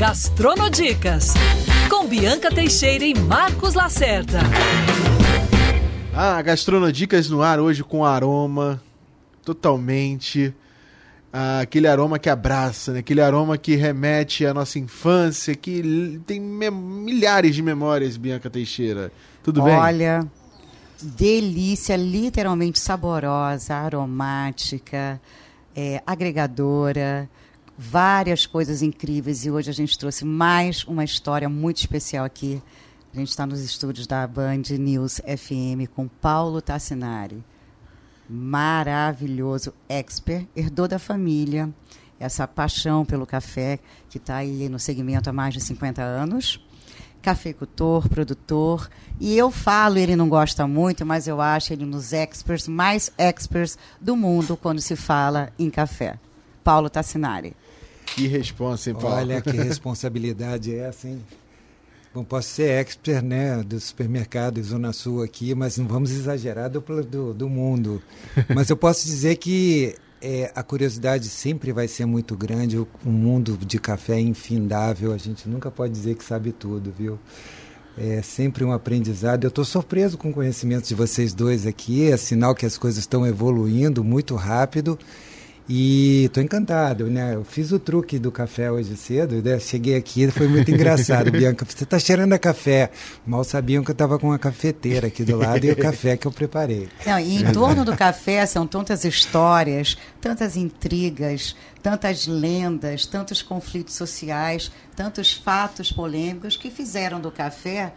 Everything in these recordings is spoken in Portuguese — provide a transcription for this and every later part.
Gastronodicas, com Bianca Teixeira e Marcos Lacerda. Ah, Gastronodicas no ar hoje com aroma totalmente ah, aquele aroma que abraça, né? aquele aroma que remete à nossa infância, que tem milhares de memórias, Bianca Teixeira. Tudo bem? Olha, delícia, literalmente saborosa, aromática, é, agregadora, várias coisas incríveis. E hoje a gente trouxe mais uma história muito especial aqui. A gente está nos estúdios da Band News FM com Paulo Tassinari maravilhoso, expert, herdou da família essa paixão pelo café, que está aí no segmento há mais de 50 anos. Cafeicultor, produtor. E eu falo, ele não gosta muito, mas eu acho ele nos experts, mais experts do mundo quando se fala em café. Paulo Tassinari. Que responsa, hein, Paulo? Olha que responsabilidade é essa, hein? Bom, posso ser expert né, do supermercado Zona Sul aqui, mas não vamos exagerar do, do, do mundo. mas eu posso dizer que é, a curiosidade sempre vai ser muito grande. O, o, mundo de café é infindável. A gente nunca pode dizer que sabe tudo, viu? É sempre um aprendizado. Eu estou surpreso com o conhecimento de vocês dois aqui. É sinal que as coisas estão evoluindo muito rápido. E estou encantado, né? Eu fiz o truque do café hoje cedo, né? Cheguei aqui, foi muito engraçado. Bianca, você está cheirando a café. Mal sabiam que eu estava com uma cafeteira aqui do lado e o café que eu preparei. Não, e em torno do café são tantas histórias, tantas intrigas, tantas lendas, tantos conflitos sociais, tantos fatos polêmicos que fizeram do café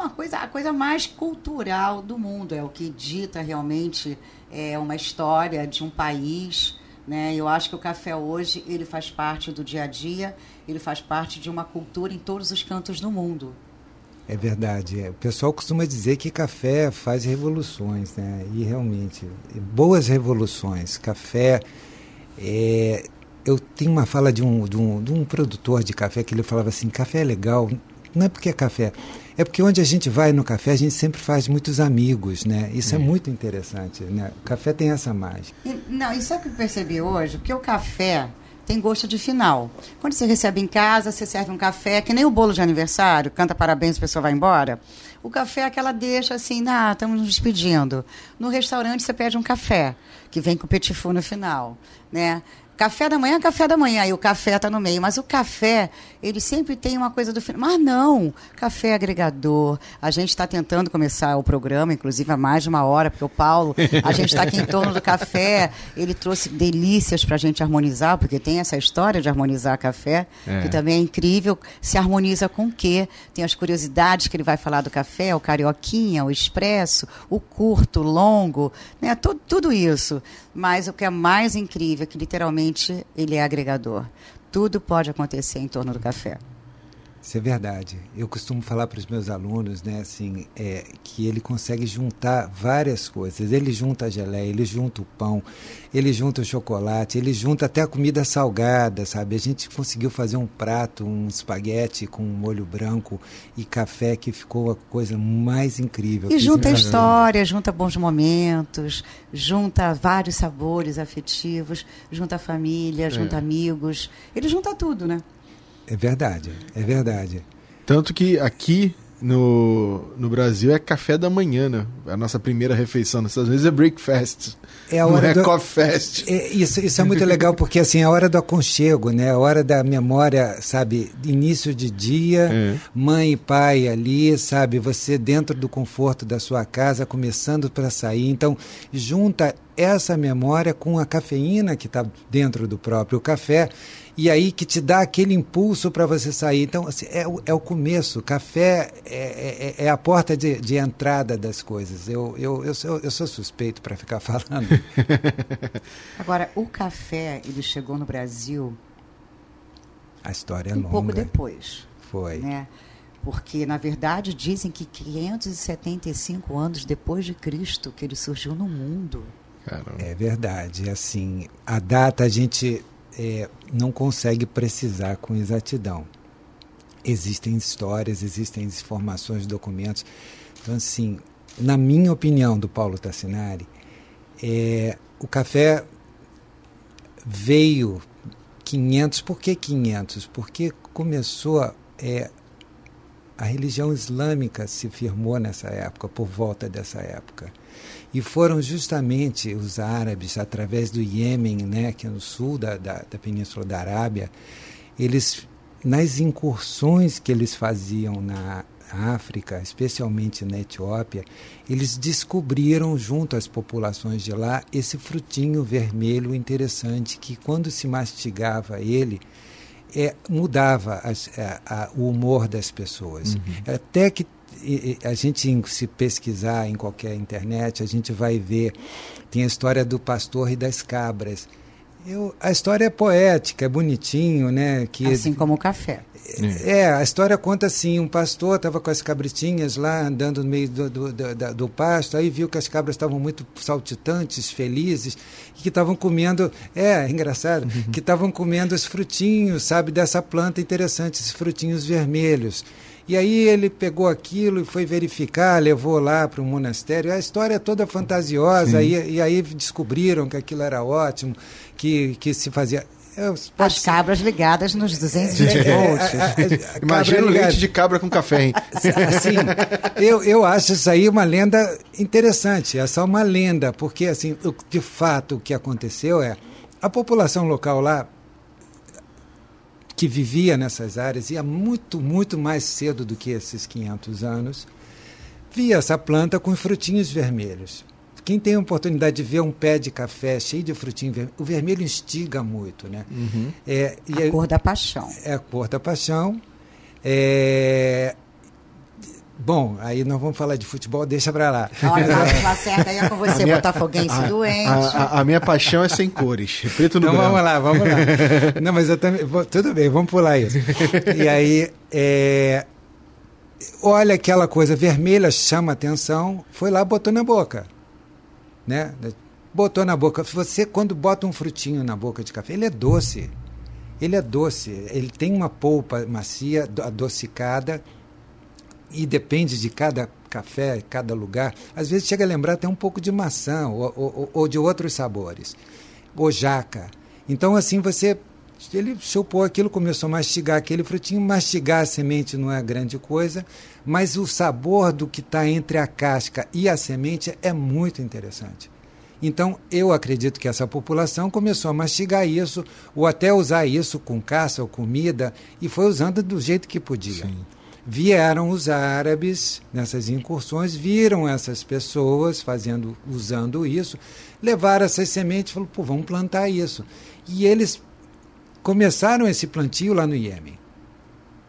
uma coisa, a coisa mais cultural do mundo. É o que dita realmente é uma história de um país. Né? Eu acho que o café hoje ele faz parte do dia a dia, ele faz parte de uma cultura em todos os cantos do mundo. É verdade. É. O pessoal costuma dizer que café faz revoluções, né? E realmente, boas revoluções. Café. É... Eu tenho uma fala de um, de, um, de um produtor de café que ele falava assim: café é legal, não é porque é café, é porque onde a gente vai no café, a gente sempre faz muitos amigos, né? Isso é, é muito interessante, né? O café tem essa mágica. E, não, isso é o que eu percebi hoje, porque o café tem gosto de final. Quando você recebe em casa, você serve um café, que nem o bolo de aniversário, canta parabéns, a pessoa vai embora. O café é aquela deixa assim, ah, estamos nos despedindo. No restaurante você pede um café, que vem com petit four no final, né? Café da manhã, café da manhã, e o café está no meio. Mas o café, ele sempre tem uma coisa do final. Mas não, café é agregador. A gente está tentando começar o programa, inclusive há mais de uma hora, porque o Paulo, a gente está aqui em torno do café. Ele trouxe delícias para a gente harmonizar, porque tem essa história de harmonizar café, é. que também é incrível. Se harmoniza com o quê? Tem as curiosidades que ele vai falar do café, o carioquinha, o expresso, o curto, o longo, né? tudo, tudo isso. Mas o que é mais incrível é que literalmente ele é agregador. Tudo pode acontecer em torno do café. Isso é verdade. Eu costumo falar para os meus alunos, né, assim, é, que ele consegue juntar várias coisas. Ele junta a geleia, ele junta o pão, ele junta o chocolate, ele junta até a comida salgada, sabe? A gente conseguiu fazer um prato, um espaguete com molho branco e café que ficou a coisa mais incrível. E junta história, junta bons momentos, junta vários sabores afetivos, junta família, é. junta amigos. Ele junta tudo, né? É verdade, é verdade. Tanto que aqui no, no Brasil é café da manhã, né? A nossa primeira refeição. Nos Estados Unidos é breakfast. É a hora não é do... coffee fest. É, isso, isso é muito legal, porque assim, é a hora do aconchego, né? A hora da memória, sabe? Início de dia, é. mãe e pai ali, sabe? Você dentro do conforto da sua casa, começando para sair. Então, junta essa memória com a cafeína que está dentro do próprio café e aí que te dá aquele impulso para você sair. Então, assim, é, o, é o começo. Café é, é, é, a porta de, de, entrada das coisas. Eu, eu, eu, sou, eu sou suspeito para ficar falando. Agora, o café, ele chegou no Brasil. A história é um longa. pouco depois. Foi. Né? Porque, na verdade, dizem que 575 anos depois de Cristo que ele surgiu no mundo. Caramba. É verdade. Assim, a data a gente é, não consegue precisar com exatidão. Existem histórias, existem informações, documentos. Então, assim, na minha opinião, do Paulo Tassinari, é, o café veio 500. Por que 500? Porque começou é, a religião islâmica se firmou nessa época, por volta dessa época. E foram justamente os árabes, através do Iêmen, né, que é no sul da, da, da Península da Arábia, eles, nas incursões que eles faziam na África, especialmente na Etiópia, eles descobriram junto às populações de lá esse frutinho vermelho interessante que quando se mastigava ele é, mudava as, a, a, o humor das pessoas. Uhum. Até que a gente se pesquisar em qualquer internet, a gente vai ver, tem a história do pastor e das cabras. Eu, a história é poética, é bonitinho, né? Que, assim como o café. É, a história conta assim: um pastor estava com as cabritinhas lá andando no meio do, do, do, do pasto, aí viu que as cabras estavam muito saltitantes, felizes, e que estavam comendo. É, é engraçado, uhum. que estavam comendo os frutinhos, sabe, dessa planta interessante, esses frutinhos vermelhos. E aí ele pegou aquilo e foi verificar, levou lá para o monastério. A história é toda fantasiosa, e, e, aí descobriram que aquilo era ótimo, que, que se fazia. As cabras ligadas nos 220 é, volts. Imagina o leite de cabra com café, hein? Assim, eu, eu acho isso aí uma lenda interessante. É só uma lenda, porque assim, de fato o que aconteceu é a população local lá que vivia nessas áreas ia muito, muito mais cedo do que esses 500 anos, via essa planta com frutinhos vermelhos. Quem tem a oportunidade de ver um pé de café cheio de frutinho vermelho, o vermelho instiga muito, né? Uhum. É, a é, cor da paixão. É a cor da paixão. É, Bom, aí nós vamos falar de futebol, deixa pra lá. Olha, Marcos Lacerda aí é com você, minha, botafoguense a, doente. A, a, a, minha paixão é sem cores, preto no então, branco. vamos lá, vamos lá. Não, mas eu também, tudo bem, vamos pular isso. E aí, é, olha aquela coisa vermelha, chama atenção, foi lá, botou na boca. Né? Botou na boca. Você, quando bota um frutinho na boca de café, ele é doce. Ele é doce, ele tem uma polpa macia, adocicada, e depende de cada café, cada lugar, às vezes chega a lembrar até um pouco de maçã ou, ou, ou de outros sabores, ou jaca. Então, assim, você. Ele chupou aquilo, começou a mastigar aquele frutinho. Mastigar a semente não é grande coisa, mas o sabor do que está entre a casca e a semente é muito interessante. Então, eu acredito que essa população começou a mastigar isso, ou até usar isso com caça ou comida, e foi usando do jeito que podia. Sim vieram os árabes nessas incursões, viram essas pessoas fazendo, usando isso, levaram essas sementes e falaram, pô, vamos plantar isso. E eles começaram esse plantio lá no Iêmen.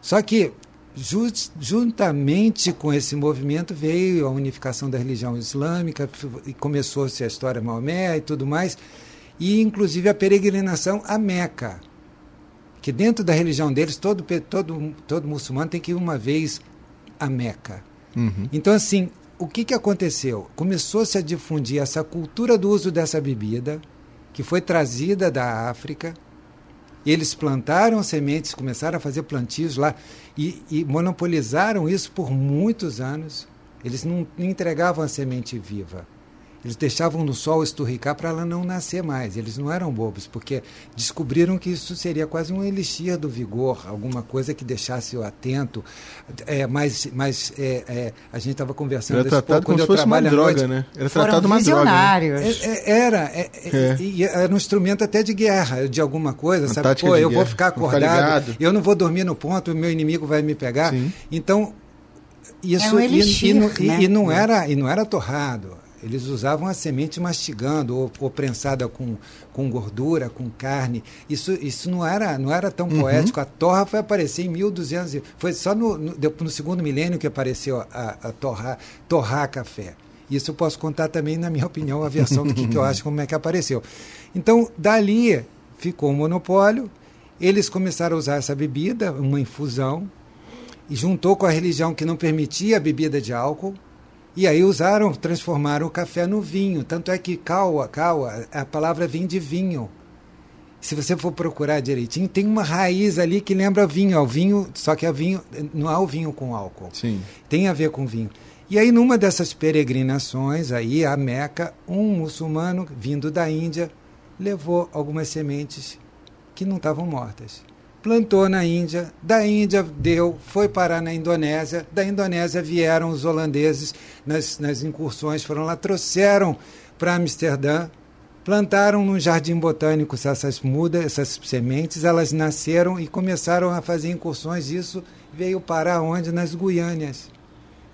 Só que, just, juntamente com esse movimento, veio a unificação da religião islâmica, e começou-se a história Maomé e tudo mais, e inclusive a peregrinação a Meca que dentro da religião deles, todo, todo, todo muçulmano tem que ir uma vez a Meca. Uhum. Então, assim, o que, que aconteceu? Começou-se a difundir essa cultura do uso dessa bebida, que foi trazida da África, e eles plantaram sementes, começaram a fazer plantios lá, e, e monopolizaram isso por muitos anos. Eles não entregavam a semente viva. Eles deixavam no sol esturricar para ela não nascer mais. Eles não eram bobos, porque descobriram que isso seria quase um elixir do vigor, alguma coisa que deixasse o atento. É, mas mas é, é, a gente estava conversando era tratado como se fosse uma droga, né? Era tratado uma droga. Né? É, é, era, é, era um instrumento até de guerra, de alguma coisa, uma sabe? Pô, eu guerra. vou ficar acordado, ficar eu não vou dormir no ponto, o meu inimigo vai me pegar. Sim. Então isso um elixir, e, e, né? e, não era e não era torrado eles usavam a semente mastigando ou, ou prensada com, com gordura, com carne. Isso, isso não era não era tão uhum. poético. A torra foi aparecer em 1200. Foi só no, no, no segundo milênio que apareceu a, a torrar, torrar café. Isso eu posso contar também, na minha opinião, a versão do que, que eu acho como é que apareceu. Então, dali ficou o um monopólio. Eles começaram a usar essa bebida, uma infusão, e juntou com a religião que não permitia a bebida de álcool e aí usaram, transformaram o café no vinho. Tanto é que caua, caua, a palavra vem de vinho. Se você for procurar direitinho, tem uma raiz ali que lembra vinho. É o vinho, só que é vinho, não é o vinho com álcool. Sim. Tem a ver com vinho. E aí, numa dessas peregrinações aí a Meca, um muçulmano vindo da Índia levou algumas sementes que não estavam mortas. Plantou na Índia, da Índia deu, foi parar na Indonésia, da Indonésia vieram os holandeses nas, nas incursões, foram lá, trouxeram para Amsterdã, plantaram no jardim botânico essas mudas, essas sementes, elas nasceram e começaram a fazer incursões. Isso veio parar onde? Nas Guianas.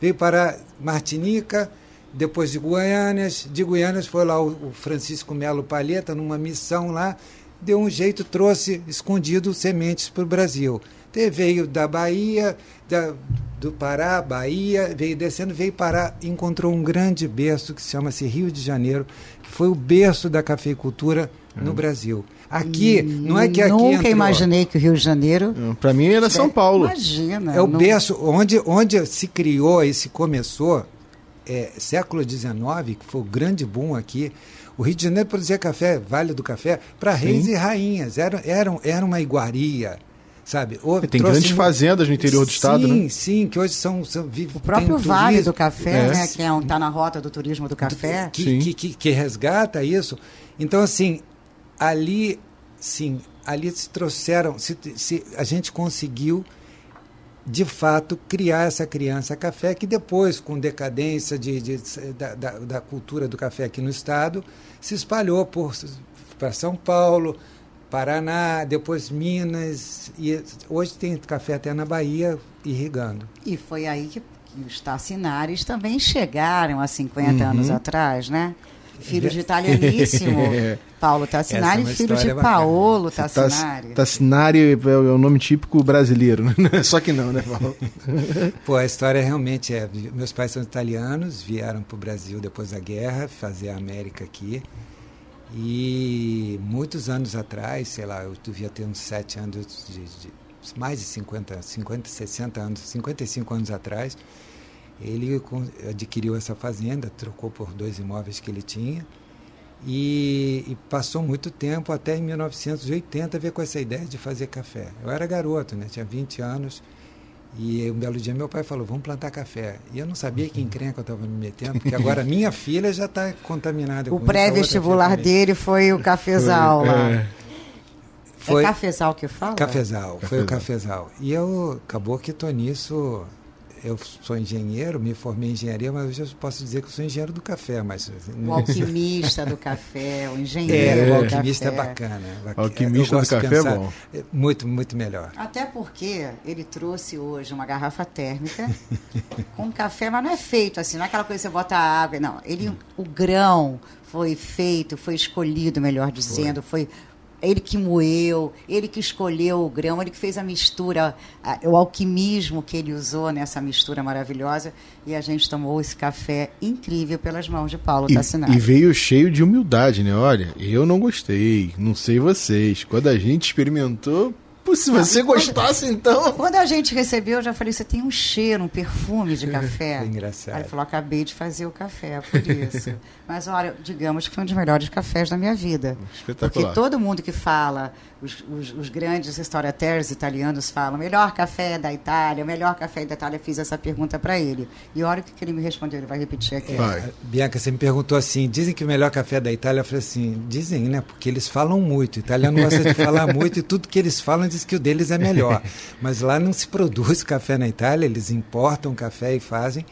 Veio para Martinica, depois de Guianas. De Guianas foi lá o, Francisco Melo Palheta, numa missão lá, deu um jeito, trouxe escondido sementes para o Brasil. Então, veio da Bahia, da, do Pará, Bahia, veio descendo, veio parar, encontrou um grande berço que se chama-se Rio de Janeiro, que foi o berço da cafeicultura no hum. Brasil. Aqui, não é que aqui Nunca entrou... imaginei que o Rio de Janeiro... Para mim era São Paulo. Imagina. É o não... berço onde, onde se criou e se começou, é, século XIX, que foi o grande boom aqui, o Rio de Janeiro produzia café, Vale do Café, para reis e rainhas. Era, era, era uma iguaria sabe? Houve, tem grandes fazendas no interior do estado, sim, né? Sim, que hoje são, são vive, O próprio Vale turismo, do Café, é. né? Que é um, tá na rota do turismo do café. Que, que, que, que, resgata isso. Então, assim, ali, sim, ali se trouxeram, se, se, a gente conseguiu de fato criar essa criança café que depois com decadência de, de da, da, da, cultura do café aqui no estado se espalhou por para São Paulo Paraná, depois Minas, e hoje tem café até na Bahia irrigando. E foi aí que, que os Tacinares também chegaram há 50 uhum. anos atrás, né? Filho de italianíssimo Paulo Tassinari, é filho de Paolo Tassinari. Tassinari é o nome típico brasileiro, né? só que não, né, Paulo? Pô, a história realmente é. Meus pais são italianos, vieram para o Brasil depois da guerra, fazer a América aqui. E muitos anos atrás, sei lá, eu devia ter uns sete anos, de, de, mais de 50, 50, 60 anos, 55 anos atrás, ele adquiriu essa fazenda, trocou por dois imóveis que ele tinha e, e, passou muito tempo, até em 1980, ver com essa ideia de fazer café. Eu era garoto, né? tinha 20 anos, e um belo dia meu pai falou, vamos plantar café. E eu não sabia que encrenca eu estava me metendo, porque agora minha filha já está contaminada o pré-vestibular dele foi o cafezal foi, lá. É. Foi, é cafezal que fala? Cafezal, cafezal, foi o cafezal. E eu, acabou que estou nisso eu sou engenheiro, me formei em engenharia, mas hoje eu posso dizer que eu sou engenheiro do café. Mas, o alquimista do café, o engenheiro. É, o alquimista é bacana. O alquimista do café é bom. Muito, muito melhor. Até porque ele trouxe hoje uma garrafa térmica com café, mas não é feito assim, não é aquela coisa que você bota água. Não, ele, o grão foi feito, foi escolhido, melhor dizendo, foi, foi ele que moeu, ele que escolheu o grão, ele que fez a mistura, a, o alquimismo que ele usou nessa mistura maravilhosa. E a gente tomou esse café incrível pelas mãos de Paulo Tassinari. E veio cheio de humildade, né? Olha, eu não gostei, não sei vocês. Quando a gente experimentou, se você gostasse, então. Quando a gente recebeu, eu já falei: você tem um cheiro, um perfume de café. É engraçado. Aí ele falou: acabei de fazer o café, por isso. Mas olha, digamos que foi um dos melhores cafés da minha vida. Espetacular. Porque todo mundo que fala, os, os, os grandes restaurateurs italianos falam: melhor café da Itália, melhor café da Itália. Fiz essa pergunta para ele. E olha o que ele me respondeu, ele vai repetir aqui. É, Bianca, você me perguntou assim: dizem que o melhor café da Itália? Eu falei assim: dizem, né? Porque eles falam muito. O italiano gosta de falar muito e tudo que eles falam diz que o deles é melhor. Mas lá não se produz café na Itália, eles importam café e fazem.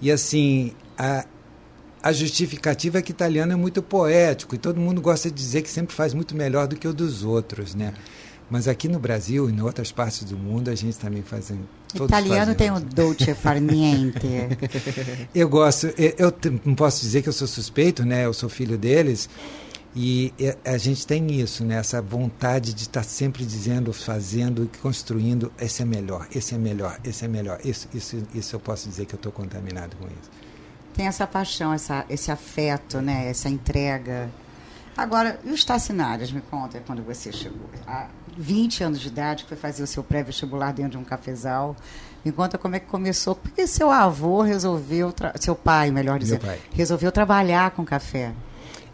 E assim, a, a justificativa é que italiano é muito poético e todo mundo gosta de dizer que sempre faz muito melhor do que o dos outros, né? Mas aqui no Brasil e em outras partes do mundo a gente também faz. Italiano tem o dolce far niente. eu gosto. Eu, eu não posso dizer que eu sou suspeito, né? Eu sou filho deles. E a gente tem isso, né? essa vontade de estar sempre dizendo, fazendo, construindo, esse é melhor, esse é melhor, esse é melhor. Isso, isso, isso eu posso dizer que eu estou contaminado com isso. Tem essa paixão, essa, esse afeto, né? essa entrega. Agora, e os Tacinários, me conta, quando você chegou? Há 20 anos de idade, que foi fazer o seu pré-vestibular dentro de um cafezal. Me conta como é que começou. Porque seu avô resolveu, seu pai, melhor dizendo, resolveu trabalhar com café.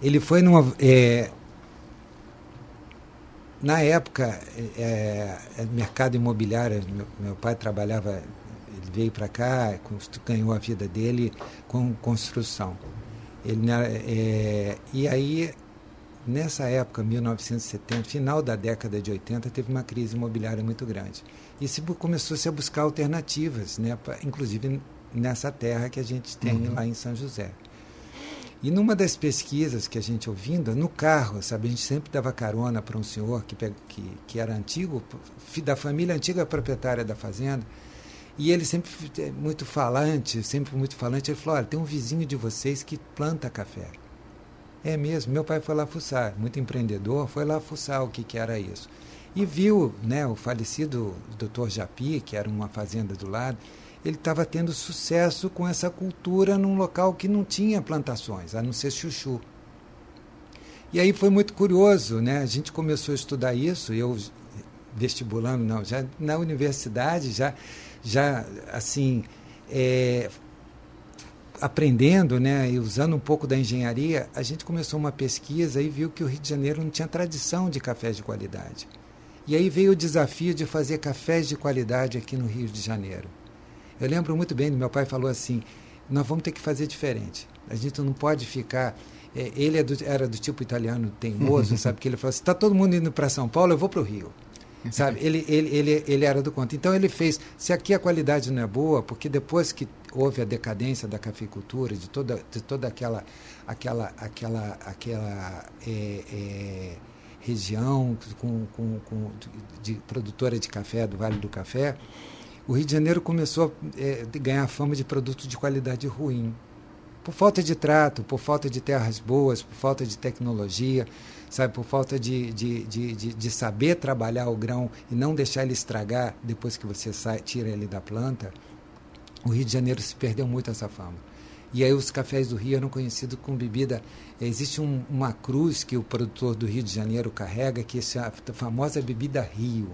Ele foi numa. É, na época, é, é, mercado imobiliário, meu, meu, pai trabalhava, ele veio para cá, ganhou a vida dele com construção. Ele, é, e aí nessa época, 1970, final da década de 80, teve uma crise imobiliária muito grande. E se começou-se a buscar alternativas, né, pra, inclusive nessa terra que a gente tem uhum. lá em São José. E numa das pesquisas que a gente ouvindo, no carro, sabe, a gente sempre dava carona para um senhor que, que, que era antigo, da família antiga proprietária da fazenda, e ele sempre é muito falante, sempre muito falante, ele falou, olha, tem um vizinho de vocês que planta café. É mesmo, meu pai foi lá fuçar, muito empreendedor, foi lá fuçar o que, que era isso. E viu né, o falecido doutor Japi, que era uma fazenda do lado, ele estava tendo sucesso com essa cultura num local que não tinha plantações, a não ser chuchu. E aí foi muito curioso, né? A gente começou a estudar isso, eu vestibulando, não, já na universidade, já, já assim, é, aprendendo, né, e usando um pouco da engenharia, a gente começou uma pesquisa e viu que o Rio de Janeiro não tinha tradição de cafés de qualidade. E aí veio o desafio de fazer cafés de qualidade aqui no Rio de Janeiro. Eu lembro muito bem, meu pai falou assim: nós vamos ter que fazer diferente. A gente não pode ficar. É, ele é do, era do tipo italiano teimoso, sabe? Que ele falou assim: está todo mundo indo para São Paulo, eu vou para o Rio. Sabe? Ele, ele, ele, ele era do conto. Então ele fez. Se aqui a qualidade não é boa, porque depois que houve a decadência da cafeicultura, de toda, de toda aquela, aquela, aquela, aquela é, é, região com, com, com, de, de produtora de café do Vale do Café, o Rio de Janeiro começou a é, ganhar fama de produto de qualidade ruim. Por falta de trato, por falta de terras boas, por falta de tecnologia, sabe, por falta de, de, de, de, de saber trabalhar o grão e não deixar ele estragar depois que você sai, tira ele da planta, o Rio de Janeiro se perdeu muito essa fama. E aí os cafés do Rio eram conhecidos com bebida. Existe um, uma cruz que o produtor do Rio de Janeiro carrega, que é a famosa bebida Rio.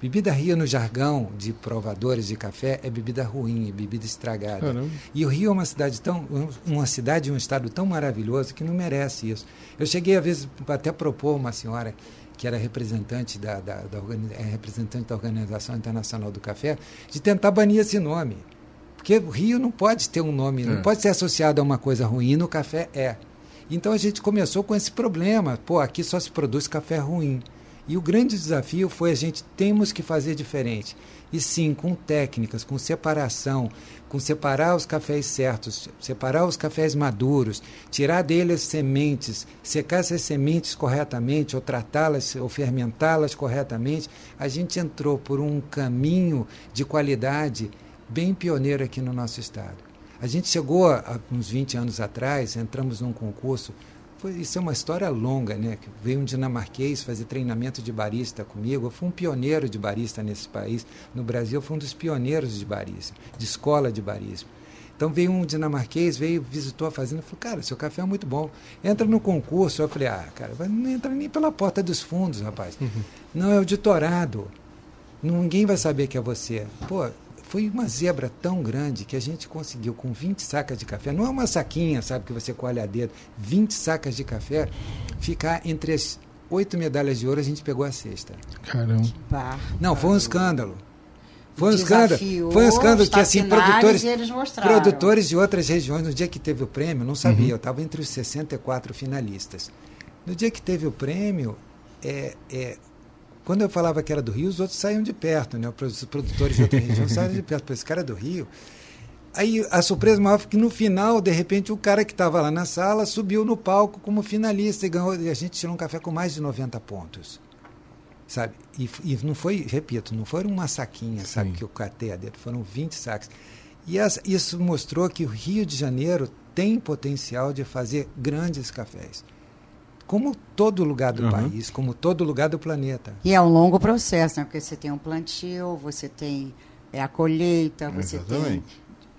Bebida Rio no jargão de provadores de café é bebida ruim, é bebida estragada. Caramba. E o Rio é uma cidade tão, uma cidade, um estado tão maravilhoso que não merece isso. Eu cheguei às vezes até propor uma senhora que era representante da, da, da, é representante da Organização Internacional do Café, de tentar banir esse nome. Porque o Rio não pode ter um nome, é. não pode ser associado a uma coisa ruim, no café é. Então a gente começou com esse problema. Pô, aqui só se produz café ruim. E o grande desafio foi a gente temos que fazer diferente. E sim, com técnicas, com separação, com separar os cafés certos, separar os cafés maduros, tirar deles as sementes, secar essas sementes corretamente, ou tratá-las, ou fermentá-las corretamente, a gente entrou por um caminho de qualidade bem pioneiro aqui no nosso estado. A gente chegou, há uns 20 anos atrás, entramos num concurso foi, isso é uma história longa, né? Veio um dinamarquês fazer treinamento de barista comigo. Eu fui um pioneiro de barista nesse país. No Brasil, eu fui um dos pioneiros de barista, de escola de barismo. Então veio um dinamarquês, veio, visitou a fazenda, falou, cara, seu café é muito bom. Entra no concurso. Eu falei, ah, cara, não entra nem pela porta dos fundos, rapaz. Uhum. Não, é o ditorado. Ninguém vai saber que é você. Pô, foi uma zebra tão grande que a gente conseguiu, com 20 sacas de café, não é uma saquinha, sabe, que você colhe a dedo, 20 sacas de café, ficar entre as oito medalhas de ouro, a gente pegou a sexta. Caramba. Não, foi um escândalo. Foi um escândalo. Foi um escândalo que assim produtores, produtores de outras regiões no dia que teve o prêmio, não sabia, uhum. eu estava entre os 64 finalistas. No dia que teve o prêmio, é, é, quando eu falava que era do Rio, os outros saíam de perto, né? Os produtores de outra região saíam de perto. Esse cara é do Rio. Aí a surpresa maior foi que no final, de repente, o cara que estava lá na sala subiu no palco como finalista e ganhou. E a gente tirou um café com mais de 90 pontos. Sabe? E, e não foi, repito, não foi uma saquinha, Sim. sabe, que eu catei a dedo, foram 20 sacos. E isso mostrou que o Rio de Janeiro tem potencial de fazer grandes cafés como todo lugar do uhum. país, como todo lugar do planeta. E é um longo processo, né? Porque você tem um plantio, você tem é, a colheita, você Exatamente. tem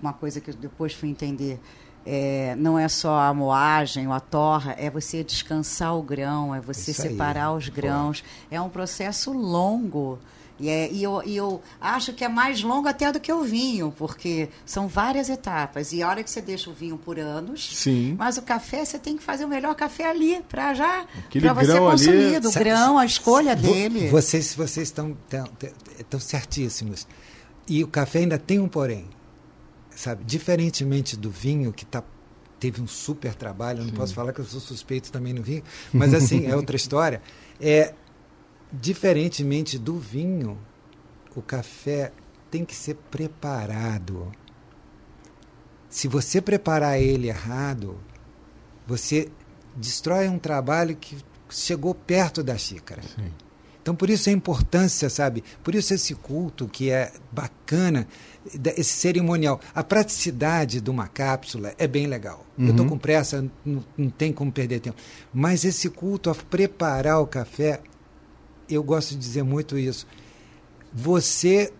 uma coisa que eu depois fui entender. É, não é só a moagem ou a torra, é você descansar o grão, é você Isso separar aí. os grãos. É um processo longo. E, é, e, eu, e eu acho que é mais longo até do que o vinho, porque são várias etapas. E a hora que você deixa o vinho por anos, Sim. mas o café você tem que fazer o melhor café ali, para já para você consumir, ali... o grão, a escolha dele. Vocês, vocês estão, estão certíssimos. E o café ainda tem um porém. Sabe? Diferentemente do vinho, que está teve um super trabalho. Eu não posso falar que eu sou suspeito também no vinho, mas assim é outra história. É diferentemente do vinho, o café tem que ser preparado. Se você preparar ele errado, você destrói um trabalho que chegou perto da xícara. Sim. Então, por isso a importância, sabe? Por isso esse culto que é bacana, esse cerimonial. A praticidade de uma cápsula é bem legal. Uhum. Eu estou com pressa, não, não tem como perder tempo. Mas esse culto a preparar o café, eu gosto de dizer muito isso. Você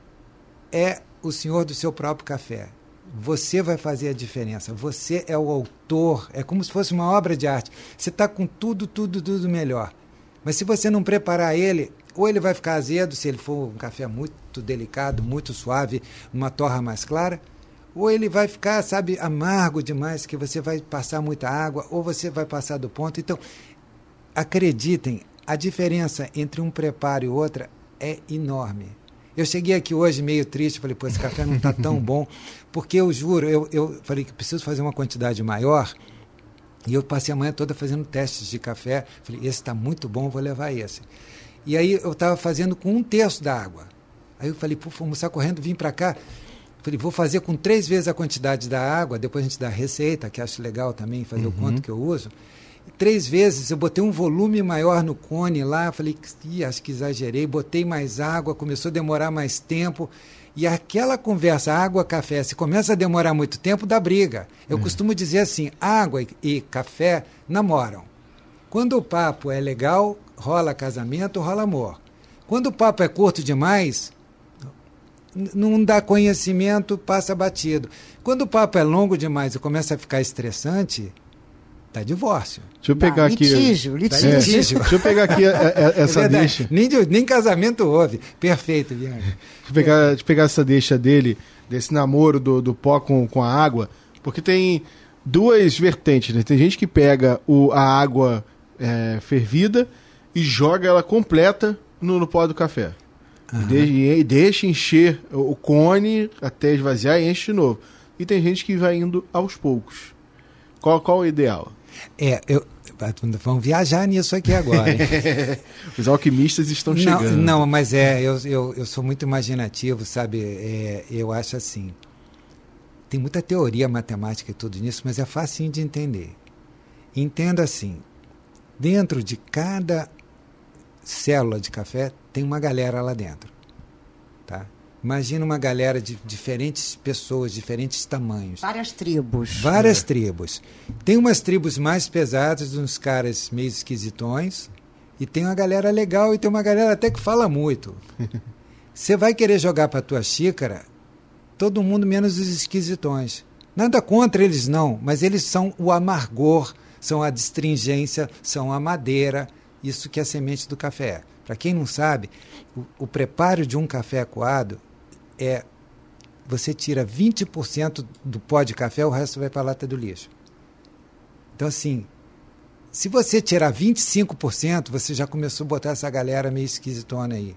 é o senhor do seu próprio café. Você vai fazer a diferença. Você é o autor. É como se fosse uma obra de arte. Você está com tudo, tudo, tudo melhor. Mas se você não preparar ele, ou ele vai ficar azedo, se ele for um café muito delicado, muito suave, uma torra mais clara, ou ele vai ficar, sabe, amargo demais, que você vai passar muita água, ou você vai passar do ponto. Então, acreditem, a diferença entre um preparo e outra é enorme. Eu cheguei aqui hoje meio triste, falei, pô, esse café não está tão bom, porque eu juro, eu, eu falei que preciso fazer uma quantidade maior, e eu passei a manhã toda fazendo testes de café. Falei, esse está muito bom, vou levar esse. E aí eu estava fazendo com um terço da água. Aí eu falei, pô, vou almoçar correndo, vim para cá. Falei, vou fazer com três vezes a quantidade da água, depois a gente dá a receita, que acho legal também, fazer uhum. o quanto que eu uso. Três vezes eu botei um volume maior no cone lá, falei, Ih, acho que exagerei, botei mais água, começou a demorar mais tempo. E aquela conversa água-café, se começa a demorar muito tempo, dá briga. Eu uhum. costumo dizer assim: água e café namoram. Quando o papo é legal, rola casamento, rola amor. Quando o papo é curto demais, não dá conhecimento, passa batido. Quando o papo é longo demais e começa a ficar estressante, Tá divórcio. Deixa eu pegar aqui. Litígio, litígio. É, deixa eu pegar aqui a, a, essa é deixa. Nem, nem casamento houve. Perfeito, Bianca. Deixa eu pegar, deixa eu pegar essa deixa dele, desse namoro do, do pó com, com a água, porque tem duas vertentes, né? Tem gente que pega o, a água é, fervida e joga ela completa no, no pó do café. Uhum. E, deixa encher o cone até esvaziar e enche de novo. E tem gente que vai indo aos poucos. Qual, qual o ideal? É, eu, vamos viajar nisso aqui agora. Os alquimistas estão não, chegando. Não, mas é, eu, eu, eu sou muito imaginativo, sabe? É, eu acho assim. Tem muita teoria matemática e tudo nisso, mas é facinho de entender. Entenda assim: dentro de cada célula de café tem uma galera lá dentro. Imagina uma galera de diferentes pessoas, diferentes tamanhos. Várias tribos. Várias é. tribos. Tem umas tribos mais pesadas, uns caras meio esquisitões, e tem uma galera legal e tem uma galera até que fala muito. Você vai querer jogar para tua xícara, todo mundo menos os esquisitões. Nada contra eles não, mas eles são o amargor, são a distringência, são a madeira, isso que é a semente do café. Para quem não sabe, o, o preparo de um café coado é você tira 20% do pó de café, o resto vai para a lata do lixo. Então, assim, se você tirar 25%, você já começou a botar essa galera meio esquisitona aí.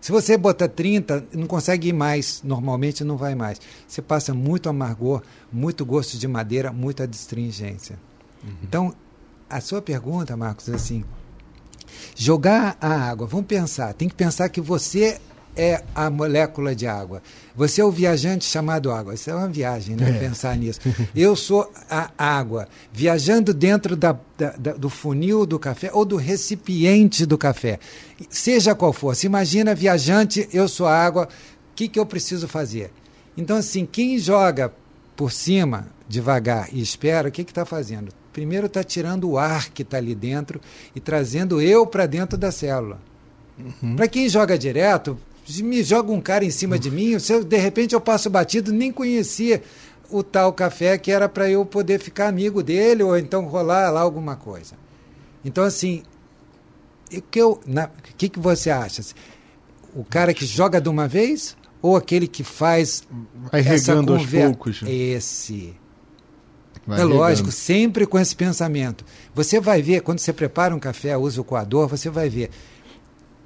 Se você botar 30%, não consegue ir mais, normalmente não vai mais. Você passa muito amargor, muito gosto de madeira, muita distringência. Uhum. Então, a sua pergunta, Marcos, é assim: jogar a água, vamos pensar, tem que pensar que você é a molécula de água. Você é o viajante chamado água. Isso é uma viagem, né? É. Pensar nisso. Eu sou a água, viajando dentro da, da, da, do funil do café ou do recipiente do café. Seja qual for. Se imagina viajante, eu sou a água, o que, que eu preciso fazer? Então, assim, quem joga por cima, devagar e espera, o que está fazendo? Primeiro está tirando o ar que está ali dentro e trazendo eu para dentro da célula. Uhum. Para quem joga direto, me joga um cara em cima de mim, se eu, de repente eu passo batido, nem conhecia o tal café que era para eu poder ficar amigo dele ou então rolar lá alguma coisa. Então, assim, o que, eu, na, que, que você acha? O cara que joga de uma vez ou aquele que faz Vai essa regando aos poucos? Esse. Vai é regando. lógico, sempre com esse pensamento. Você vai ver, quando você prepara um café, usa o coador, você vai ver.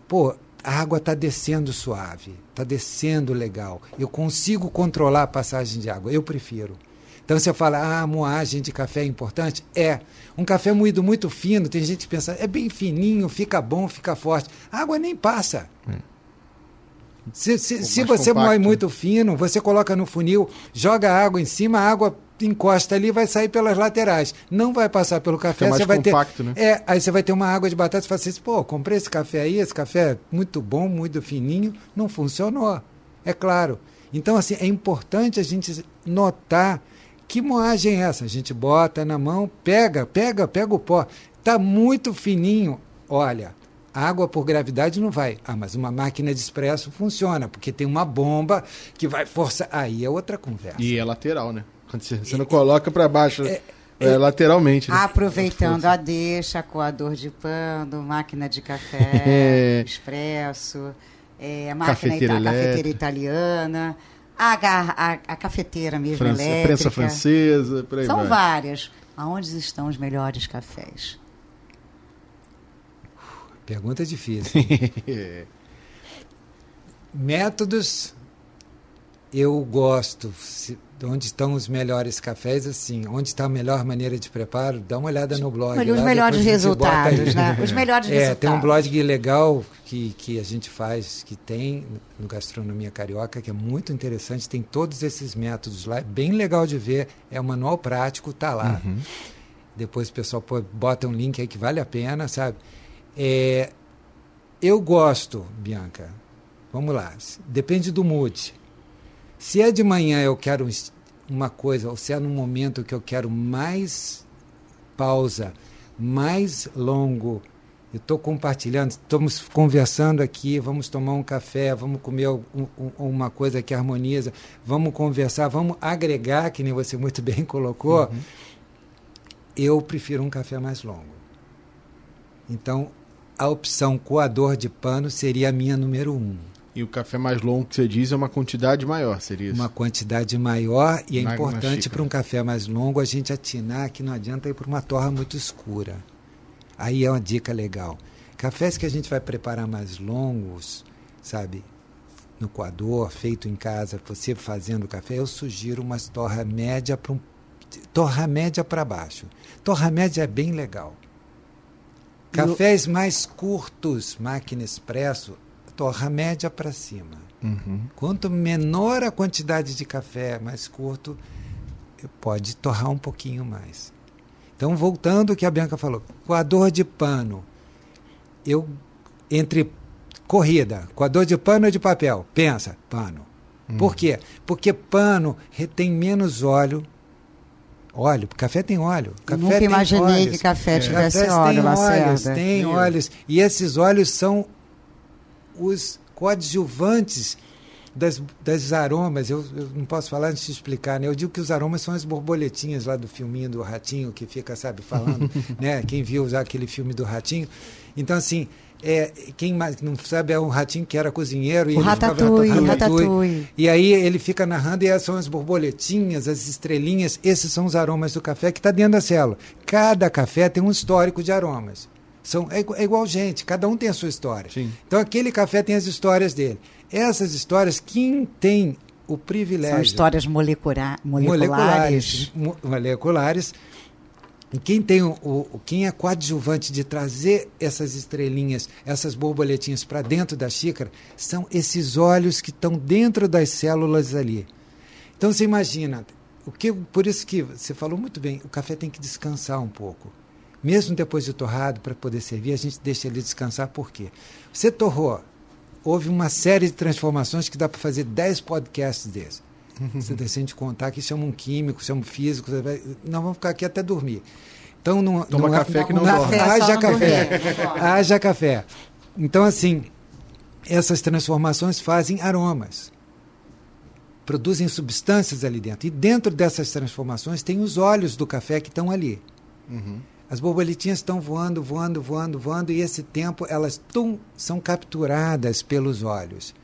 Pô, a água está descendo suave, está descendo legal. Eu consigo controlar a passagem de água. Eu prefiro. Então você fala, ah, a moagem de café é importante? É. Um café moído muito fino, tem gente que pensa, é bem fininho, fica bom, fica forte. A água nem passa. É. Se, se, se você compacto, moe muito fino, você coloca no funil, joga água em cima, a água encosta ali e vai sair pelas laterais. Não vai passar pelo café, você vai compacto, ter. né? É, aí você vai ter uma água de batata e fala assim, pô, comprei esse café aí, esse café é muito bom, muito fininho, não funcionou. É claro. Então, assim, é importante a gente notar que moagem é essa. A gente bota na mão, pega, pega, pega o pó. Tá muito fininho. Olha, água por gravidade não vai. Ah, mas uma máquina de expresso funciona, porque tem uma bomba que vai forçar. Aí é outra conversa. E é lateral, né? Quando você, você não coloca pra baixo, é, lateralmente. Né? Aproveitando a deixa, coador de pano, máquina de café, É. expresso, é, máquina Cafeteira ita- cafeteira italiana, a, a, a cafeteira mesmo França- elétrica. prensa francesa, por aí São vai. várias. Aonde estão os melhores cafés? Pergunta difícil. Métodos, eu gosto. Se- onde estão os melhores cafés, assim, onde está a melhor maneira de preparo, dá uma olhada no blog. Olha, os lá, melhores resultados, né? Os melhores É, resultados. tem um blog legal que, que a gente faz, que tem no Gastronomia Carioca, que é muito interessante, tem todos esses métodos lá, é bem legal de ver, é um manual prático, tá lá. Uhum. Depois o pessoal pô- bota um link aí que vale a pena, sabe? É, eu gosto, Bianca, vamos lá, depende do mood. Se é de manhã eu quero uma coisa, ou se é num momento que eu quero mais pausa, mais longo, eu estou compartilhando, estamos conversando aqui, vamos tomar um café, vamos comer um- um- uma coisa que harmoniza, vamos conversar, vamos agregar, que nem você muito bem colocou. Eu prefiro um café mais longo. Então, a opção coador de pano seria a minha número um. E o café mais longo que você diz é uma quantidade maior, seria isso? Uma quantidade maior e é Na- importante para um café mais longo a gente atinar que não adianta ir para uma torra muito escura. Aí é uma dica legal. Cafés que a gente vai preparar mais longos, sabe? No coador, feito em casa, você fazendo café, eu sugiro umas torra média para um torra média para baixo. Torra média é bem legal. Cafés mais curtos, máquina expresso, torra média para cima. Uhum. Quanto menor a quantidade de café, mais curto, pode torrar um pouquinho mais. Então, voltando ao que a Bianca falou, coador de pano. Eu, entre corrida, coador de pano ou de papel? Pensa, pano. Por quê? Porque pano retém menos óleo. Óleo, café tem óleo. Café Nunca tem imaginei óleos. que café tivesse Cafés óleo, têm óleos, Lacerda. tem Tem, óleos. E esses óleos são os coadjuvantes das, das aromas. Eu, eu não posso falar antes de explicar, né? Eu digo que os aromas são as borboletinhas lá do filminho do Ratinho, que fica, sabe, falando, né? Quem viu já aquele filme do Ratinho. Então, assim, é, quem mais não sabe é um ratinho que era cozinheiro e O ele ficava- Ratatouille, Ratatouille. Ratatouille. E aí ele fica narrando e essas são as borboletinhas, as estrelinhas, esses são os aromas do café que está dentro da célula. Cada café tem um histórico de aromas. São, é, é igual gente, cada um tem a sua história. Sim. Então aquele café tem as histórias dele. Essas histórias, quem tem o privilégio São histórias molecula- moleculares. moleculares, mo- moleculares. E quem tem o, o- quem é coadjuvante de trazer essas estrelinhas, essas borboletinhas para dentro da xícara, são esses óleos que estão dentro das células ali. Então você imagina, o que, por isso que você falou muito bem, o café tem que descansar um pouco. Mesmo depois de torrado, para poder servir, a gente deixa ele descansar, por quê? Você torrou, houve uma série de transformações que dá para fazer 10 podcasts desses. Você decide contar que chama um químico, chama um físico, vai- nós vamos ficar aqui até dormir. Então não, Toma não é- café que não Café dorme. haja não café. dormir. haja café. Então assim, essas transformações fazem aromas. Produzem substâncias ali dentro. E dentro dessas transformações tem os óleos do café que estão ali. Uhum. As borboletinhas estão voando, voando, voando, voando, e esse tempo elas tum, são capturadas pelos olhos.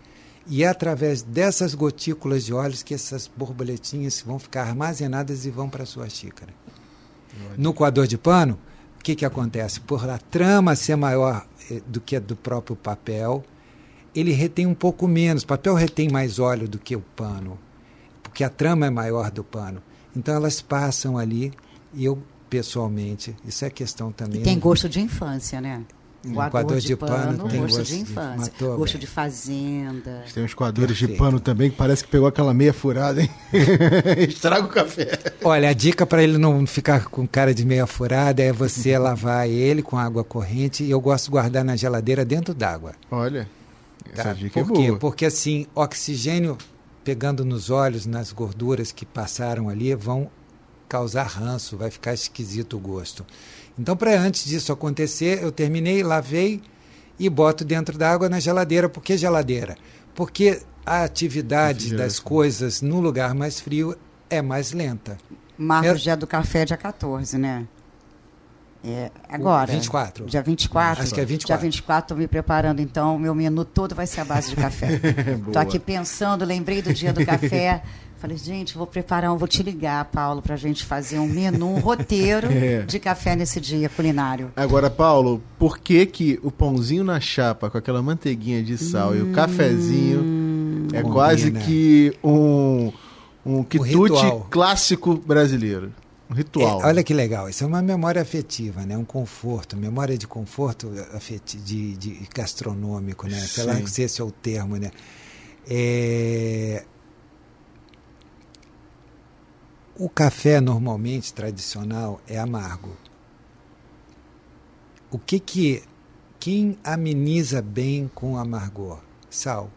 E é através dessas gotículas de óleos que essas borboletinhas vão ficar armazenadas e vão para a sua xícara. No coador de pano, o que, que acontece? Por a trama ser maior eh, do que a do próprio papel, ele retém um pouco menos. O papel retém mais óleo do que o pano, porque a trama é maior do pano. Então elas passam ali e eu pessoalmente, isso é questão também. E tem gosto de infância, né? Um coador de, de pano, pano gosto, de infância, de, gosto bem. de fazenda. Tem uns coadores Perfeito. de pano também que parece que pegou aquela meia furada, hein? Estraga o café. Olha, a dica para ele não ficar com cara de meia furada é você lavar ele com água corrente e eu gosto de guardar na geladeira dentro d'água. Olha, essa tá? dica Por é quê? boa. Porque assim, oxigênio pegando nos olhos, nas gorduras que passaram ali, vão causar ranço, vai ficar esquisito o gosto. Então, para antes disso acontecer, eu terminei, lavei e boto dentro da água na geladeira. Por que geladeira? Porque a atividade das coisas no lugar mais frio é mais lenta. Marcos, é... dia do café é dia 14, né? É, agora. 24. Dia 24. Acho que é 24. Dia 24, estou me preparando, então. Meu menu todo vai ser a base de café. Estou aqui pensando, lembrei do dia do café. Falei, gente, vou preparar, um, vou te ligar, Paulo, para a gente fazer um menu, um roteiro é. de café nesse dia culinário. Agora, Paulo, por que que o pãozinho na chapa com aquela manteiguinha de sal hum, e o cafezinho é combina. quase que um, um quitute um clássico brasileiro? Um ritual. É, olha que legal, isso é uma memória afetiva, né? Um conforto, memória de conforto afetivo, de, de gastronômico, né? Sei lá se esse é o termo, né? É, O café normalmente tradicional é amargo. O que que quem ameniza bem com amargor? Sal.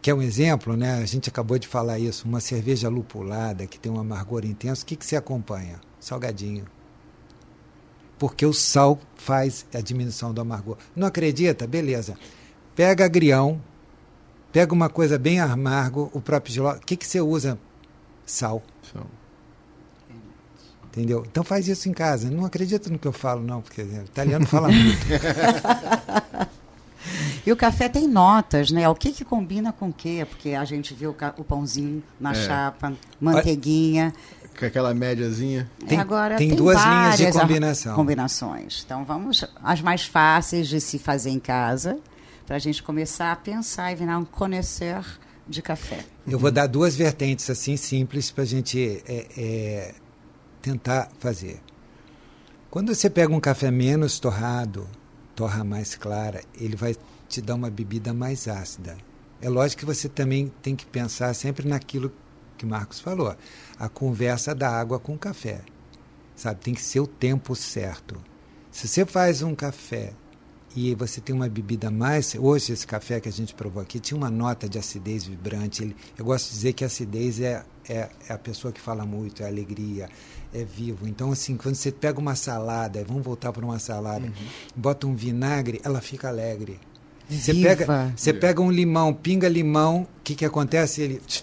Que é um exemplo, né? A gente acabou de falar isso, uma cerveja lupulada que tem um amargor intenso, o que que se acompanha? Salgadinho. Porque o sal faz a diminuição do amargor. Não acredita? Beleza. Pega agrião, pega uma coisa bem amargo, o próprio giló. O que que você usa sal. Sal. Entendeu? Então faz isso em casa. Não acredita no que eu falo, não, porque o italiano fala muito. e o café tem notas, né? O que, que combina com o quê? Porque a gente viu o, pãozinho na é. chapa, manteiguinha. Com aquela médiazinha. Tem, Agora, tem, tem duas linhas de combinação. combinações. Então vamos as mais fáceis de se fazer em casa, para a gente começar a pensar e virar um conhecer de café. Eu vou dar duas vertentes assim simples para a gente é, é, tentar fazer. Quando você pega um café menos torrado, torra mais clara, ele vai te dar uma bebida mais ácida. É lógico que você também tem que pensar sempre naquilo que Marcos falou, a conversa da água com o café. Sabe, tem que ser o tempo certo. Se você faz um café e você tem uma bebida mais. Hoje, esse café que a gente provou aqui tinha uma nota de acidez vibrante. Ele, eu gosto de dizer que a acidez é, é, é, a pessoa que fala muito, é alegria, é vivo. Então, assim, quando você pega uma salada, vamos voltar para uma salada, uhum. bota um vinagre, ela fica alegre. Você pega, você pega um limão, pinga limão, o que, que acontece? Ele, tch,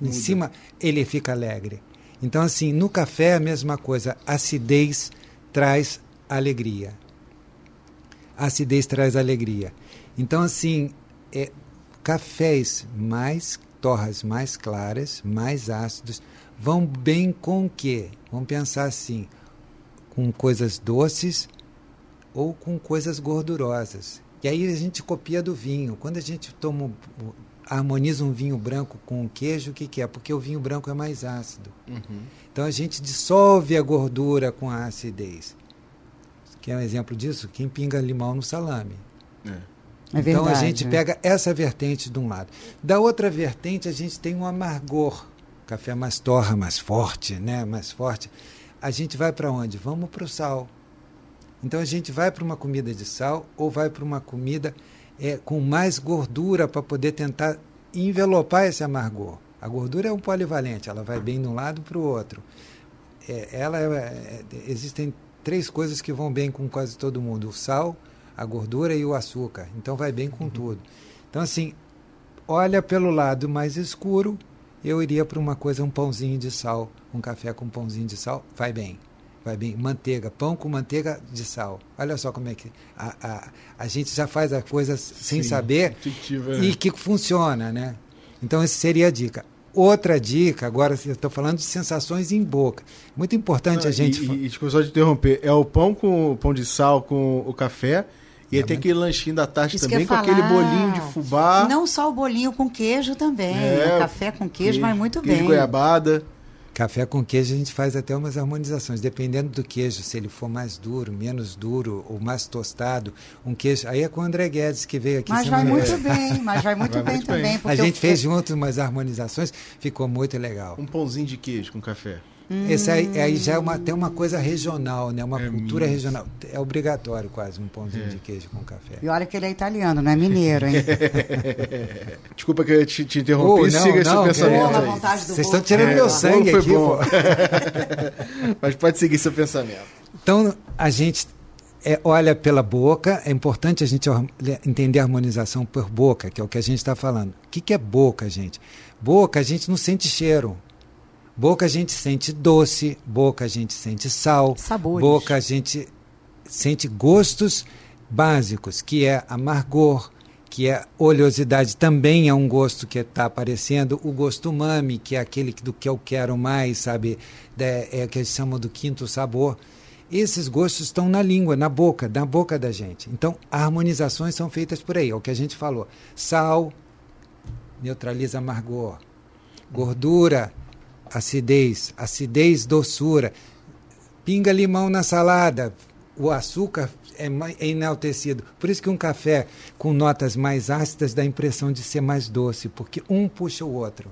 em cima, ele fica alegre. Então, assim, no café é a mesma coisa. Acidez traz alegria a acidez traz alegria. Então, assim, é, cafés mais, torras mais claras, mais ácidos, vão bem com o quê? Vamos pensar assim, com coisas doces ou com coisas gordurosas. E aí a gente copia do vinho. Quando a gente toma, harmoniza um vinho branco com queijo, o que, que é? Porque o vinho branco é mais ácido. Uhum. Então a gente dissolve a gordura com a acidez que é um exemplo disso, quem pinga limão no salame. É. É então verdade, a gente é. pega essa vertente de um lado. Da outra vertente, a gente tem um amargor. Café mais torra, mais forte, né? mais forte. A gente vai para onde? Vamos para o sal. Então a gente vai para uma comida de sal ou vai para uma comida é, com mais gordura para poder tentar envelopar esse amargor. A gordura é um polivalente, ela vai bem de um lado para o outro. É, ela é, é, existem três coisas que vão bem com quase todo mundo: o sal, a gordura e o açúcar. Então vai bem com uhum. tudo. Então, assim, olha pelo lado mais escuro, eu iria para uma coisa, um pãozinho de sal, um café com um pãozinho de sal, vai bem. Vai bem. Manteiga, pão com manteiga de sal. Olha só como é que a, a, a gente já faz a coisa sem Sim, saber intuitiva, e que funciona, né? Então, essa seria a dica. Outra dica, agora eu estou falando de sensações em boca. Muito importante Não, a gente. E, e, desculpa só te interromper, é o pão com o pão de sal com o café. E é, tem aquele lanchinho da tarde Isso também, com aquele bolinho de fubá. Não só o bolinho com queijo também. É, o café com queijo, queijo vai muito queijo bem. goiabada. Café com queijo a gente faz até umas harmonizações, dependendo do queijo, se ele for mais duro, menos duro ou mais tostado. Um queijo. Aí é com o André Guedes que veio aqui. Mas vai muito bem, mas vai muito vai bem muito também. Bem. A gente eu... fez junto umas harmonizações, ficou muito legal. Um pãozinho de queijo com café. Hum. Esse aí, aí, já é uma, tem uma coisa regional, né? Uma é cultura minha. regional. É obrigatório quase um pãozinho é. de queijo com café. E olha que ele é italiano, não é mineiro, hein? Desculpa que eu te, te interrompi, oh, não, siga não, esse pensamento. Vocês estão tirando é. meu sangue aqui, bom. Mas pode seguir seu pensamento. Então, a gente é, olha pela boca, é importante a gente entender a harmonização por boca, que é o que a gente está falando. O que, que é boca, gente? Boca, a gente não sente cheiro. Boca a gente sente doce, boca a gente sente sal, Sabores. boca a gente sente gostos básicos, que é amargor, que é oleosidade, também é um gosto que está aparecendo, o gosto umami, que é aquele do que eu quero mais, sabe, é, é que eles chamam do quinto sabor. Esses gostos estão na língua, na boca, na boca da gente. Então, harmonizações são feitas por aí, é o que a gente falou. Sal neutraliza amargor. Gordura acidez, acidez, doçura. Pinga limão na salada, o açúcar é, é enaltecido. Por isso que um café com notas mais ácidas dá a impressão de ser mais doce, porque um puxa o outro.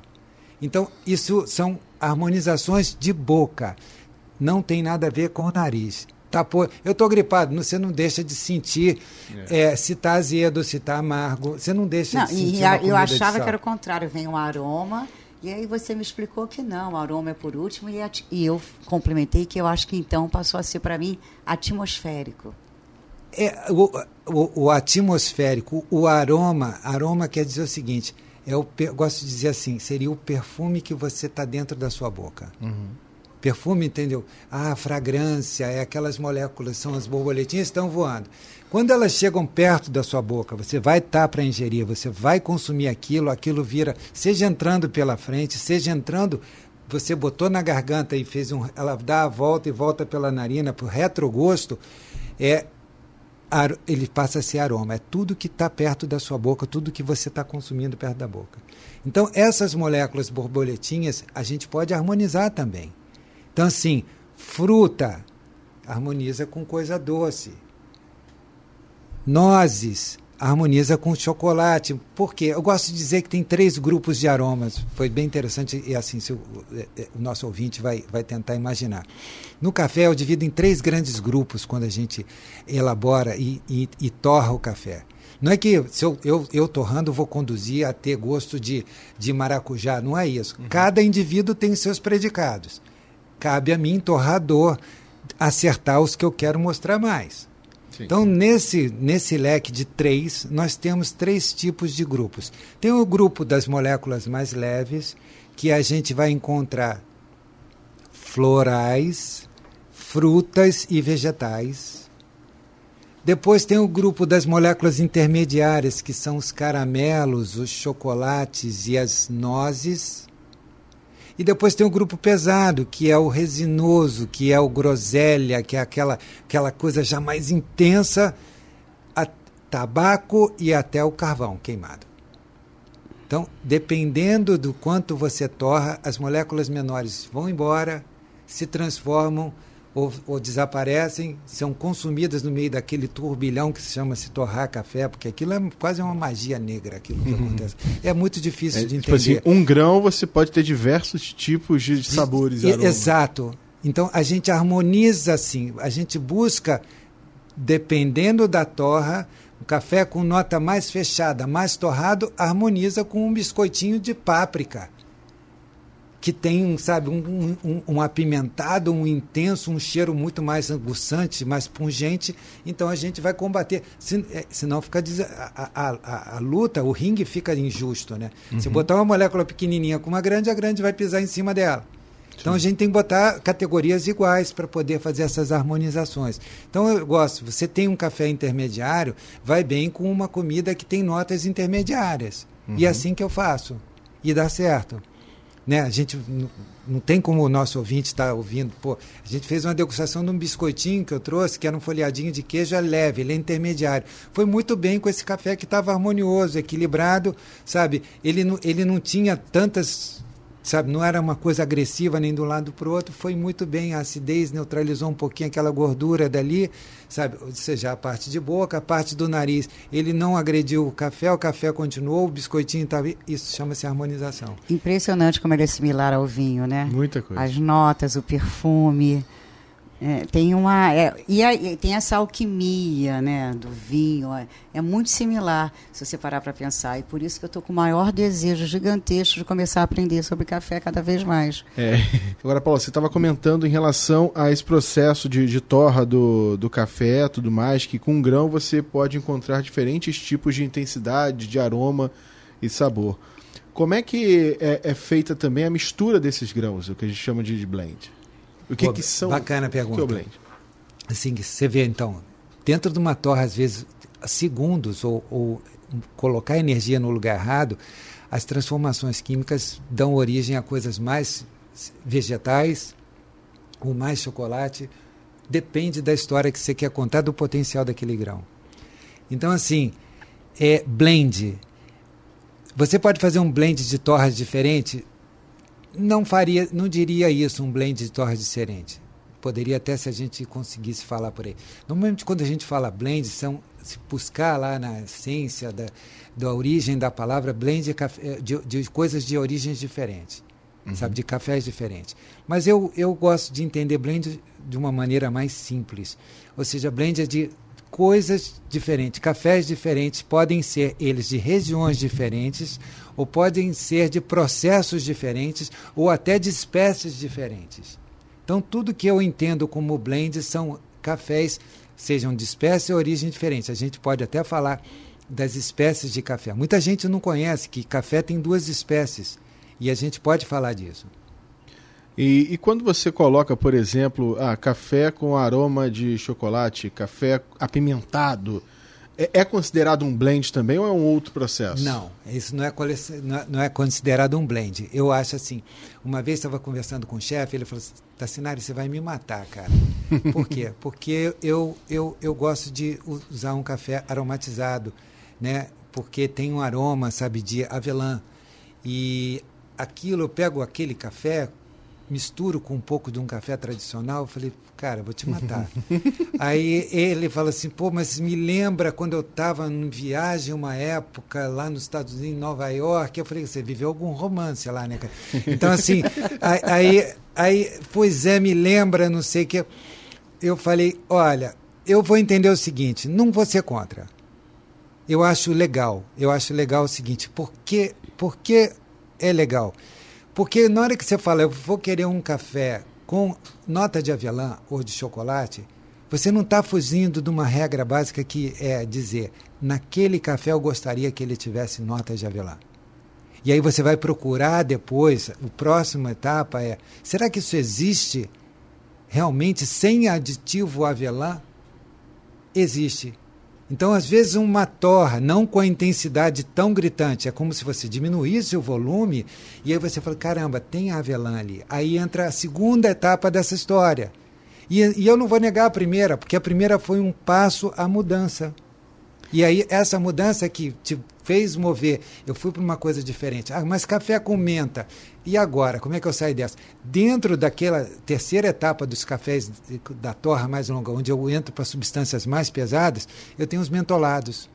Então, isso são harmonizações de boca. Não tem nada a ver com o nariz. Tá, pô, eu estou gripado, você não deixa de sentir é. É, se está azedo, se está amargo. Você não deixa não, de sentir. E eu achava que era o contrário, vem um aroma e aí você me explicou que não, o aroma é por último, e, e eu complementei que eu acho que então passou a ser para mim atmosférico. É, o, o, o, atmosférico, o aroma, aroma quer dizer o seguinte, é o, eu gosto de dizer assim, seria o perfume que você está dentro da sua boca. Uhum. Perfume, entendeu? Ah, fragrância, é aquelas moléculas, são as borboletinhas que estão voando. Quando elas chegam perto da sua boca, você vai estar tá para ingerir, você vai consumir aquilo, aquilo vira, seja entrando pela frente, seja entrando, você botou na garganta e fez um, ela dá a volta e volta pela narina para o retrogosto, é ele passa a ser aroma. É tudo que está perto da sua boca, tudo que você está consumindo perto da boca. Então, essas moléculas borboletinhas a gente pode harmonizar também. Então, assim, fruta harmoniza com coisa doce nozes, harmoniza com chocolate. Por quê? Eu gosto de dizer que tem três grupos de aromas. Foi bem interessante e assim o, é, é, o, nosso ouvinte vai, vai tentar imaginar. No café eu divido em três grandes grupos quando a gente elabora e, e, e torra o café. Não é que se eu, eu, eu, torrando vou conduzir a ter gosto de, de maracujá, não é isso. Uhum. Cada indivíduo tem seus predicados. Cabe a mim, torrador, acertar os que eu quero mostrar mais. Sim. Então, nesse, nesse leque de três, nós temos três tipos de grupos. Tem o grupo das moléculas mais leves, que a gente vai encontrar florais, frutas e vegetais. Depois tem o grupo das moléculas intermediárias, que são os caramelos, os chocolates e as nozes. E depois tem o grupo pesado, que é o resinoso, que é o groselha, que é aquela, aquela coisa já mais intensa, a tabaco e até o carvão queimado. Então, dependendo do quanto você torra, as moléculas menores vão embora, se transformam ou, ou, desaparecem, são consumidas no meio daquele turbilhão que se chama se torrar café, porque aquilo é quase uma magia negra, aquilo que uhum. acontece. É muito difícil é, de entender. Tipo assim, um grão você pode ter diversos tipos de sabores. E, exato. Então a gente harmoniza assim, a gente busca, dependendo da torra, o café com nota mais fechada, mais torrado, harmoniza com um biscoitinho de páprica que tem, sabe, um, um, um, apimentado, um intenso, um cheiro muito mais anguçante, mais pungente. Então a gente vai combater. Se, é, senão fica a, a, a, a, luta, o ringue fica injusto, né? Uhum. Se botar uma molécula pequenininha com uma grande, a grande vai pisar em cima dela. Então a gente tem que botar categorias iguais para poder fazer essas harmonizações. Então eu gosto, você tem um café intermediário, vai bem com uma comida que tem notas intermediárias. Uhum. E é assim que eu faço. E dá certo. Né? A gente não, tem como o nosso ouvinte estar tá ouvindo. Pô, a gente fez uma degustação de um biscoitinho que eu trouxe, que era um folhadinho de queijo é leve, ele é intermediário. Foi muito bem com esse café que estava harmonioso, equilibrado, sabe? Ele não, ele não tinha tantas sabe, não era uma coisa agressiva nem de um lado para o outro, foi muito bem, a acidez neutralizou um pouquinho aquela gordura dali, sabe, ou seja, a parte de boca, a parte do nariz, ele não agrediu o café, o café continuou, o biscoitinho estava, isso chama-se harmonização. Impressionante como ele é similar ao vinho, né? Muita coisa. As notas, o perfume, é, tem uma é, e, a, e, tem essa alquimia né do vinho é, é muito similar se você parar para pensar e por isso que eu estou com o maior desejo gigantesco de começar a aprender sobre café cada vez mais. É. agora Paulo você estava comentando em relação a esse processo de, de torra do, do café tudo mais que com grão você pode encontrar diferentes tipos de intensidade de aroma e sabor. Como é que é, é feita também a mistura desses grãos o que a gente chama de blend o que, Pô, que são? Bacana a pergunta. É blend? Assim, você vê então, dentro de uma torre, às vezes, segundos, ou, ou colocar energia no lugar errado, as transformações químicas dão origem a coisas mais vegetais, ou mais chocolate. Depende da história que você quer contar, do potencial daquele grão. Então, assim, é blend. Você pode fazer um blend de torras diferente não faria, não diria isso um blend de torres diferente. Poderia até se a gente conseguisse falar por aí. Normalmente quando a gente fala blend, são se buscar lá na essência da, da origem da palavra blend de, de, de coisas de origens diferentes, uhum. sabe, de cafés diferentes. Mas eu, eu gosto de entender blend de uma maneira mais simples. Ou seja, blend é de coisas diferentes, cafés diferentes, podem ser eles de regiões diferentes, ou podem ser de processos diferentes, ou até de espécies diferentes. Então, tudo que eu entendo como blend são cafés, sejam de espécie ou origem diferente. A gente pode até falar das espécies de café. Muita gente não conhece que café tem duas espécies, e a gente pode falar disso. E, e, quando você coloca, por exemplo, ah, café com aroma de chocolate, café apimentado, é, é, considerado um blend também ou é um outro processo? Não, isso não é, não é considerado um blend. Eu acho assim. Uma vez estava conversando com o chefe, ele falou assim: Tassinari, você vai me matar, cara. Por quê? Porque eu, eu, eu gosto de usar um café aromatizado, né? Porque tem um aroma, sabe, de avelã. E aquilo, eu pego aquele café, misturo com um pouco de um café tradicional, eu falei, cara, vou te matar. Aí ele fala assim, pô, mas me lembra quando eu estava em viagem uma época lá nos Estados Unidos, em Nova York, eu falei, você viveu algum romance lá, né? Então, assim, aí, aí, pois é, me lembra, não sei o que. Eu falei, olha, eu vou entender o seguinte, não vou ser contra. Eu acho legal, eu acho legal o seguinte, porque, porque é legal? Porque na hora que você fala, eu vou querer um café com nota de avelã ou de chocolate, você não está fugindo de uma regra básica que é dizer, naquele café eu gostaria que ele tivesse nota de avelã. E aí você vai procurar depois, a próxima etapa é, será que isso existe realmente sem aditivo avelã? Existe. Então, às vezes, uma torra, não com a intensidade tão gritante, é como se você diminuísse o volume e aí você fala: caramba, tem avelã ali. Aí entra a segunda etapa dessa história. E, e eu não vou negar a primeira, porque a primeira foi um passo à mudança. E aí, essa mudança que te fez mover, eu fui para uma coisa diferente. Ah, mas café com menta. E agora, como é que eu saio dessa? Dentro daquela terceira etapa dos cafés da torra mais longa, onde eu entro para substâncias mais pesadas, eu tenho os mentolados.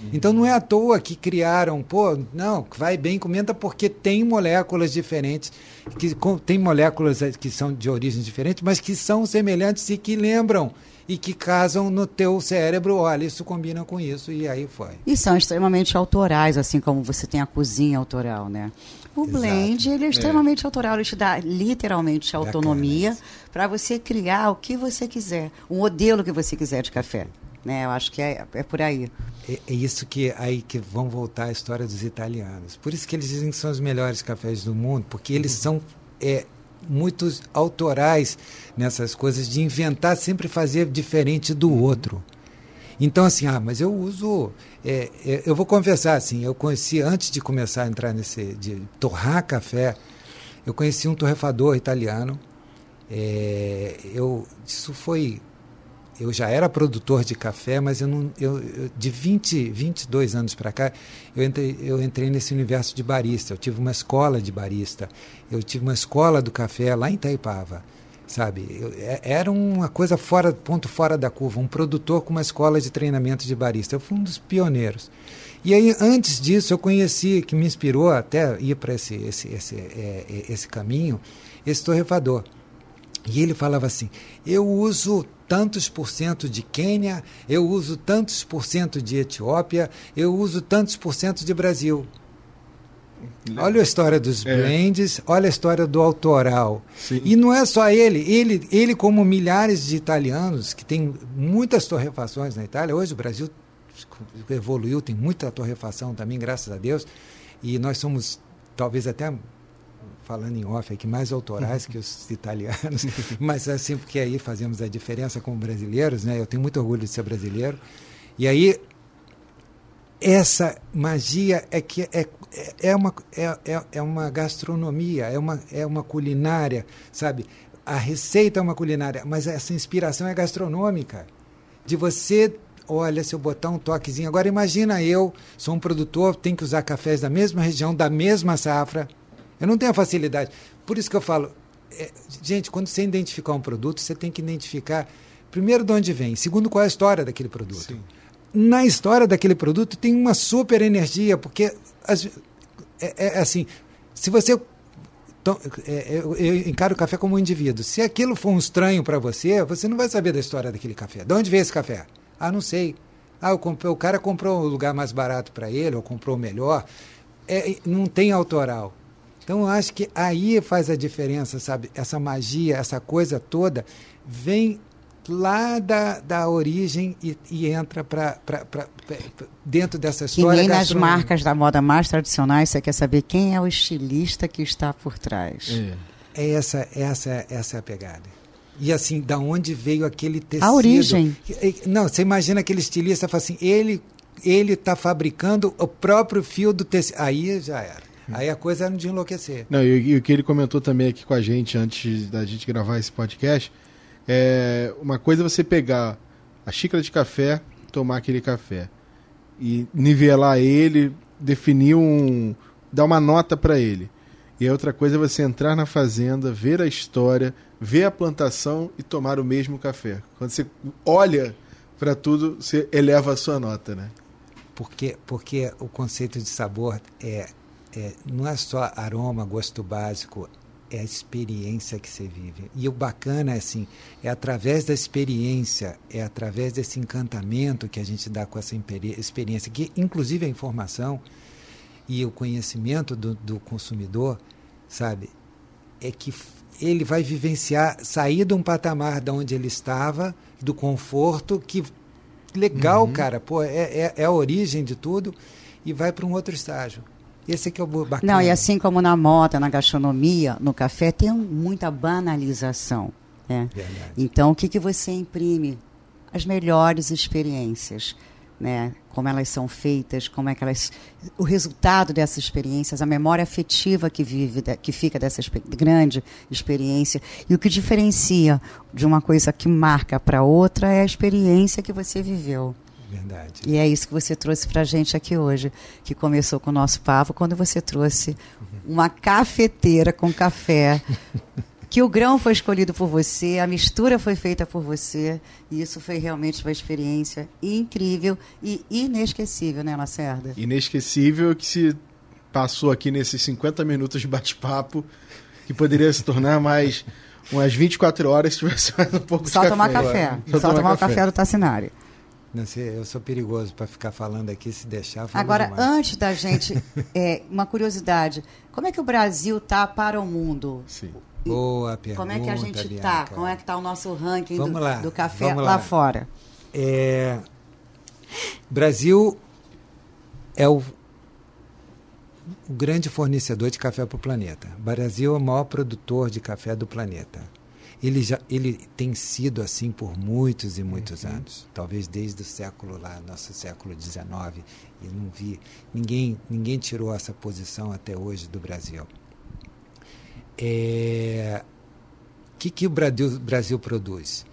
Uhum. Então não é à toa que criaram, pô, não, vai bem com menta porque tem moléculas diferentes, que tem moléculas eh, que são de origens diferentes, mas que são semelhantes e que lembram e que casam no teu cérebro, olha, isso combina com isso, e aí foi. E são extremamente autorais, assim como você tem a cozinha autoral, né? O Exato. blend, ele é, é. extremamente é. autoral, ele te dá literalmente autonomia para você criar o que você quiser, o modelo que você quiser de café. Né? Eu acho que é, é por aí. É, é, isso que aí que vão voltar a história dos italianos. Por isso que eles dizem que são os melhores cafés do mundo, porque eles uhum. são é, muitos autorais nessas coisas de inventar sempre fazer diferente do outro. Então, assim, ah, mas eu uso. É, é, eu vou confessar, assim, eu conheci, antes de começar a entrar nesse. de torrar café, eu conheci um torrefador italiano. É, eu, isso foi eu já era produtor de café, mas eu não, eu, eu de 20, 22 anos para cá, eu entrei, eu entrei nesse universo de barista. Eu tive uma escola de barista, eu tive uma escola do café lá em Itaipava, sabe? Eu, é, era uma coisa fora, ponto fora da curva, um produtor com uma escola de treinamento de barista. Eu fui um dos pioneiros. E aí, antes disso, eu conheci, que me inspirou até ir para esse, esse, esse, é, é, esse caminho, esse torrefador. E ele falava assim: eu uso tantos por cento de Quênia, eu uso tantos por cento de Etiópia, eu uso tantos por cento de Brasil. Olha a história dos é. blends, olha a história do autoral. Sim. E não é só ele, ele, ele como milhares de italianos que tem muitas torrefações na Itália. Hoje o Brasil evoluiu, tem muita torrefação também, graças a Deus. E nós somos talvez até falando em off aqui, mais autorais que os italianos, mas assim, porque aí fazemos a diferença como brasileiros, né? Eu tenho muito orgulho de ser brasileiro. E aí, essa magia é que é, é, é uma, é, é, é uma gastronomia, é uma, é uma culinária, sabe? A receita é uma culinária, mas essa inspiração é gastronômica. De você olha, se eu botar um toquezinho. Agora imagina eu, sou um produtor, tenho que usar cafés da mesma região, da mesma safra, eu não tenho a facilidade. Por isso que eu falo, é, gente, quando você identificar um produto, você tem que identificar, primeiro, de onde vem, segundo, qual é a história daquele produto. Sim. Na história daquele produto tem uma super energia, porque as, é, é, assim, se você. É, eu, eu encaro o café como um indivíduo. Se aquilo for um estranho para você, você não vai saber da história daquele café. De onde veio esse café? Ah, não sei. Ah, comprei, o cara comprou um lugar mais barato para ele, ou comprou o melhor. É, não tem autoral. Então eu acho que aí faz a diferença, sabe? Essa magia, essa coisa toda vem lá da, da origem e, e entra para dentro dessa história. Que nem nas marcas da moda mais tradicionais, você quer saber quem é o estilista que está por trás. É, é essa, essa, essa é a pegada. E assim, da onde veio aquele tecido? A origem. Não, você imagina aquele estilista fala assim, ele ele está fabricando o próprio fio do tecido. Aí já era. Aí a coisa era de enlouquecer. Não, e, e, o que ele comentou também aqui com a gente antes da gente gravar esse podcast é uma coisa é você pegar a xícara de café, tomar aquele café e nivelar ele, definir um, dar uma nota para ele. E a outra coisa é você entrar na fazenda, ver a história, ver a plantação e tomar o mesmo café. Quando você olha para tudo, você eleva a sua nota, né? Porque, porque o conceito de sabor é é, não é só aroma, gosto básico, é a experiência que você vive. E o bacana é assim, é através da experiência, é através desse encantamento que a gente dá com essa experiência, que inclusive a informação e o conhecimento do, do consumidor, sabe, é que ele vai vivenciar, sair de um patamar de onde ele estava, do conforto, que legal, uhum. cara, pô, é, é, é a origem de tudo, e vai para um outro estágio. Esse que é o bacana. Não, e assim como na moda, na gastronomia, no café, tem muita banalização. Né? Então, o que, que você imprime? As melhores experiências. Né? Como elas são feitas, como é que elas. O resultado dessas experiências, a memória afetiva que vive, que fica dessa grande experiência. E o que diferencia de uma coisa que marca para outra é a experiência que você viveu. Verdade. E é isso que você trouxe para a gente aqui hoje, que começou com o nosso papo, quando você trouxe uma cafeteira com café, que o grão foi escolhido por você, a mistura foi feita por você, e isso foi realmente uma experiência incrível e inesquecível, né, Lacerda? Inesquecível que se passou aqui nesses 50 minutos de bate-papo, que poderia se tornar mais umas 24 horas se tivesse mais um pouco Só de tomar café. café. Só, Só tomar, tomar café. café do Tassinari. Eu sou perigoso para ficar falando aqui, se deixar. Agora, demais. antes da gente, é, uma curiosidade: como é que o Brasil tá para o mundo? Sim. Boa pergunta. Como é que a gente está? Como é que está o nosso ranking do, lá, do, café lá. lá, fora? É, Brasil é o, o grande fornecedor de café para o planeta. Brasil é o maior produtor de café do planeta ele já ele tem sido assim por muitos e muitos uhum. anos talvez desde o século lá nosso século XIX e não vi ninguém ninguém tirou essa posição até hoje do Brasil é que que o Brasil, Brasil produz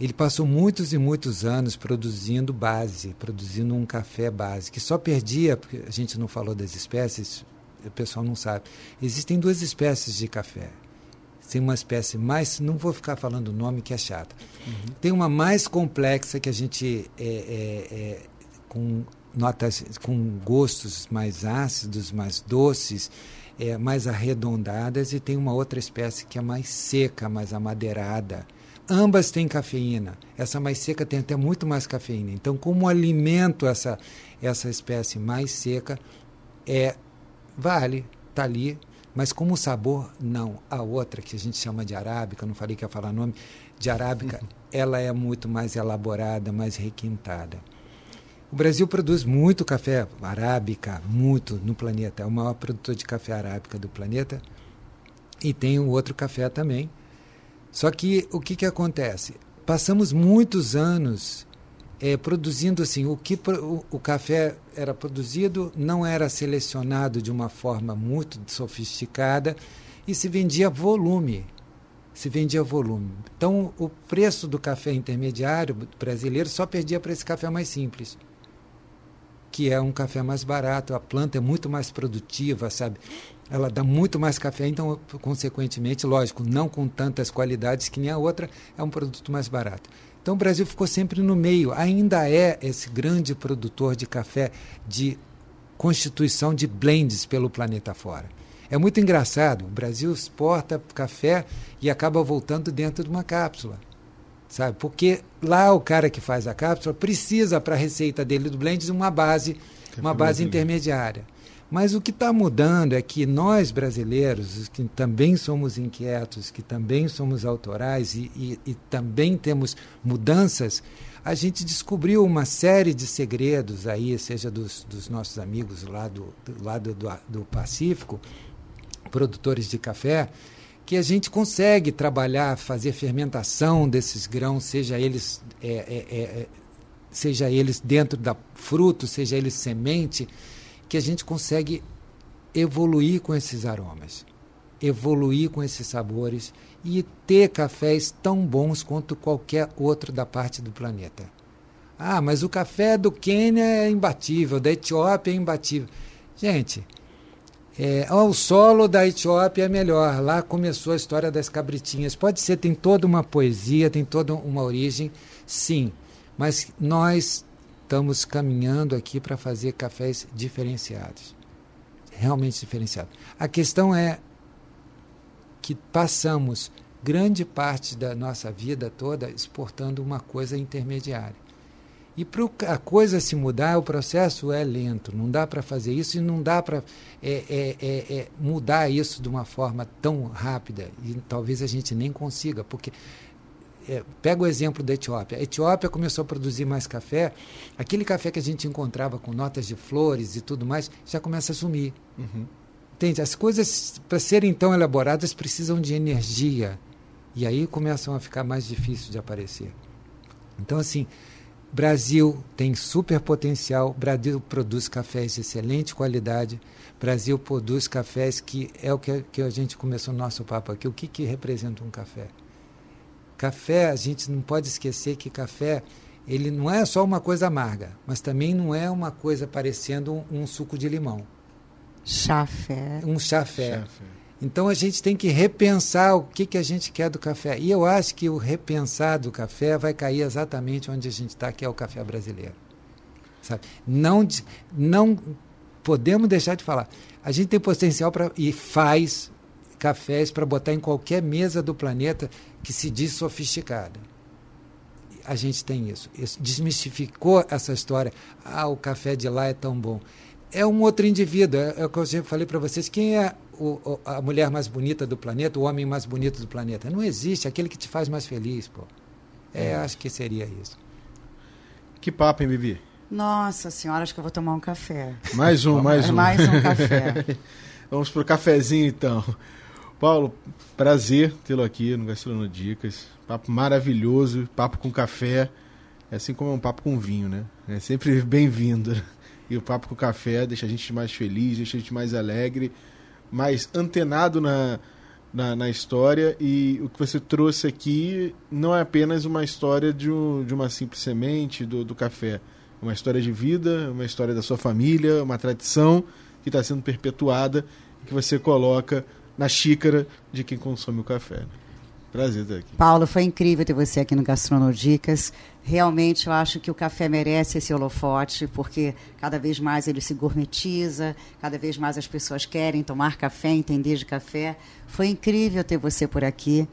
ele passou muitos e muitos anos produzindo base, produzindo um café base, que só perdia, porque a gente não falou das espécies, o pessoal não sabe. Existem duas espécies de café. Tem uma espécie mais, não vou ficar falando o nome que é chata. Uhum. Tem uma mais complexa que a gente é, é, é, com notas, com gostos mais ácidos, mais doces, é, mais arredondadas, e tem uma outra espécie que é mais seca, mais amadeirada Ambas têm cafeína. Essa mais seca tem até muito mais cafeína. Então, como alimento essa essa espécie mais seca é vale, tá ali, mas como sabor não. A outra que a gente chama de arábica, não falei que ia falar nome, de arábica, ela é muito mais elaborada, mais requintada. O Brasil produz muito café arábica, muito no planeta. É o maior produtor de café arábica do planeta. E tem um outro café também, só que o que, que acontece? Passamos muitos anos é, produzindo assim, o que o, o, café era produzido não era selecionado de uma forma muito sofisticada e se vendia volume. Se vendia volume. Então, o preço do café intermediário brasileiro só perdia para esse café mais simples, que é um café mais barato, a planta é muito mais produtiva, sabe? ela dá muito mais café, então, consequentemente, lógico, não com tantas qualidades que nem a outra, é um produto mais barato. Então, o Brasil ficou sempre no meio, ainda é esse grande produtor de café de constituição de blends pelo planeta fora. É muito engraçado, o Brasil exporta café e acaba voltando dentro de uma cápsula. Sabe? Porque lá o cara que faz a cápsula precisa para a receita dele do blend uma base, uma base intermediária. Mas o que está mudando é que nós brasileiros, que também somos inquietos, que também somos autorais e, e, e também temos mudanças, a gente descobriu uma série de segredos aí, seja dos, dos nossos amigos lá do, do lado do, do Pacífico, produtores de café, que a gente consegue trabalhar, fazer fermentação desses grãos, seja eles, é, é, é, seja eles dentro da fruto, seja eles semente que a gente consegue evoluir com esses aromas, evoluir com esses sabores e ter cafés tão bons quanto qualquer outro da parte do planeta. Ah, mas o café do Quênia é imbatível, da Etiópia é imbatível. Gente, é, o solo da Etiópia é melhor. Lá começou a história das cabritinhas. Pode ser, tem toda uma poesia, tem toda uma origem, sim. Mas nós estamos caminhando aqui para fazer cafés diferenciados. Realmente diferenciados. A questão é que passamos grande parte da nossa vida toda exportando uma coisa intermediária. E para a coisa se mudar, o processo é lento. Não dá para fazer isso e não dá para é, é, é, é, mudar isso de uma forma tão rápida. E talvez a gente nem consiga, porque é, pega o exemplo da Etiópia. A Etiópia começou a produzir mais café. Aquele café que a gente encontrava com notas de flores e tudo mais já começa a sumir. Uhum. Entende? As coisas, para serem tão elaboradas, precisam de energia. E aí começam a ficar mais difíceis de aparecer. Então, assim, Brasil tem super potencial. Brasil produz cafés de excelente qualidade. Brasil produz cafés que é o que, que a gente começou o nosso papo aqui. O que, que representa um café? Café, a gente não pode esquecer que café ele não é só uma coisa amarga, mas também não é uma coisa parecendo um, um suco de limão. Chafé. Um chafé. chafé. Então a gente tem que repensar o que, que a gente quer do café. E eu acho que o repensar do café vai cair exatamente onde a gente está, que é o café brasileiro. Sabe? Não, não podemos deixar de falar. A gente tem potencial para e faz cafés para botar em qualquer mesa do planeta que se diz sofisticada. A gente tem isso. isso. Desmistificou essa história. Ah, o café de lá é tão bom. É um outro indivíduo. É, é o que eu sempre falei para vocês. Quem é o, a mulher mais bonita do planeta, o homem mais bonito do planeta? Não existe. Aquele que te faz mais feliz, pô. É, é. acho que seria isso. Que papo, hein, Bibi? Nossa senhora, acho que eu vou tomar um café. Mais um, mais um. Mais um café. Vamos pro cafezinho, então. Paulo, prazer tê-lo aqui no Gastronomia Dicas. Papo maravilhoso, papo com café. É assim como é um papo com vinho, né? É sempre bem-vindo. E o papo com café deixa a gente mais feliz, deixa a gente mais alegre, mais antenado na, na, na história e o que você trouxe aqui não é apenas uma história de, um, de uma simples semente do, do café. É uma história de vida, uma história da sua família, uma tradição que está sendo perpetuada e que você coloca na xícara de quem consome o café. Prazer estar aqui. Paulo, foi incrível ter você aqui no Gastronodicas. Realmente eu acho que o café merece esse holofote, porque cada vez mais ele se gourmetiza, cada vez mais as pessoas querem tomar café, entender de café. Foi incrível ter você por aqui.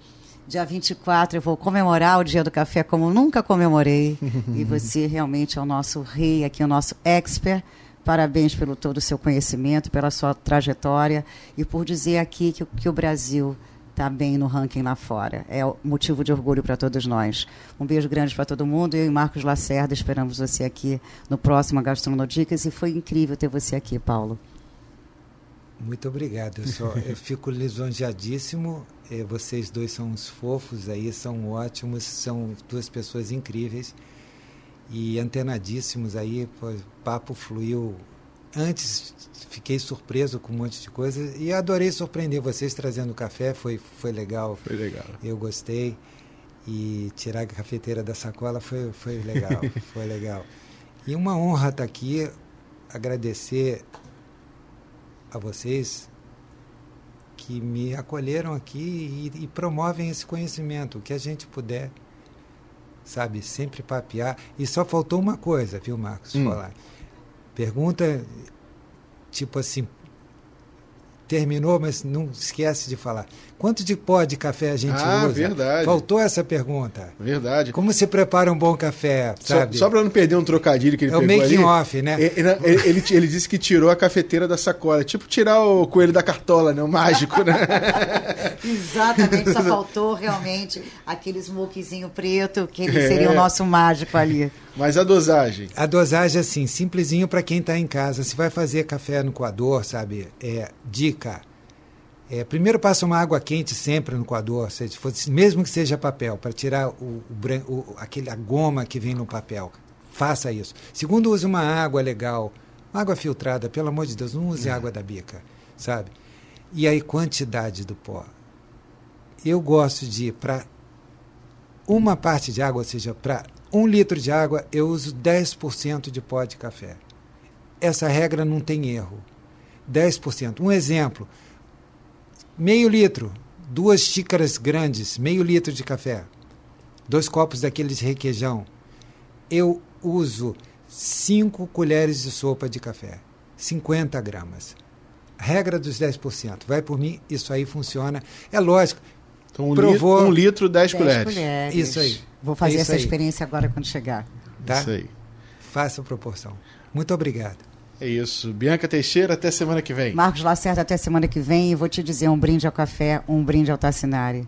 Dia 24 eu vou comemorar o Dia do Café como nunca comemorei. e você realmente é o nosso rei aqui, o nosso expert. Parabéns pelo todo o seu conhecimento, pela sua trajetória e por dizer aqui que, que o Brasil está bem no ranking lá fora. É motivo de orgulho para todos nós. Um beijo grande para todo mundo. Eu e Marcos Lacerda esperamos você aqui no próximo Gastronodicas e foi incrível ter você aqui, Paulo. Muito obrigado. Eu, só, eu fico lisonjeadíssimo. É, vocês dois são uns fofos aí, são ótimos, são duas pessoas incríveis e antenadíssimos aí. Papo fluiu antes fiquei surpreso com um monte de coisa e adorei surpreender vocês trazendo café, foi, foi legal. Foi legal. Eu gostei. E tirar a cafeteira da sacola foi, foi legal, foi legal. E uma honra estar aqui, agradecer a vocês que me acolheram aqui e, e promovem esse conhecimento, o que a gente puder, sabe, sempre papear. E só faltou uma coisa, viu, Marcos, hum. falar Pergunta, tipo assim, terminou, mas não esquece de falar. Quanto de pó de café a gente ah, usa? verdade. Faltou essa pergunta. Verdade. Como se prepara um bom café, sabe? Só, só para não perder um trocadilho que ele é pegou o making ali, off, né? Ele, ele, ele, ele, disse que tirou a cafeteira da sacola. Tipo tirar o coelho da cartola, né? O mágico, né? Exatamente. Só faltou realmente aquele smokezinho preto, que ele seria o é. nosso mágico ali. Mas a dosagem? A dosagem, assim, simplesinho para quem está em casa. Se vai fazer café no coador, sabe? É, dica é, primeiro passa uma água quente sempre no coador, se fosse, mesmo que seja papel, para tirar o, o, o, aquele, a goma que vem no papel. Faça isso. Segundo, use uma água legal, uma água filtrada, pelo amor de Deus, não use é. água da bica, sabe? E aí, quantidade do pó. Eu gosto de, para uma parte de água, ou seja, para um litro de água, eu uso 10% de pó de café. Essa regra não tem erro. 10%. Um exemplo meio litro, duas xícaras grandes, meio litro de café, dois copos daqueles requeijão. Eu uso cinco colheres de sopa de café, 50 gramas. Regra dos 10%. Vai por mim, isso aí funciona. É lógico. Então, um, provou... litro, um litro, 10, 10 colheres. colheres. Isso aí. Vou fazer é essa aí. experiência agora quando chegar. Tá? Isso aí. Faça a proporção. Muito obrigado. É isso. Bianca Teixeira, até semana que vem. Marcos Lacerda, até semana que vem. E vou te dizer um brinde ao café, um brinde ao Tassinari.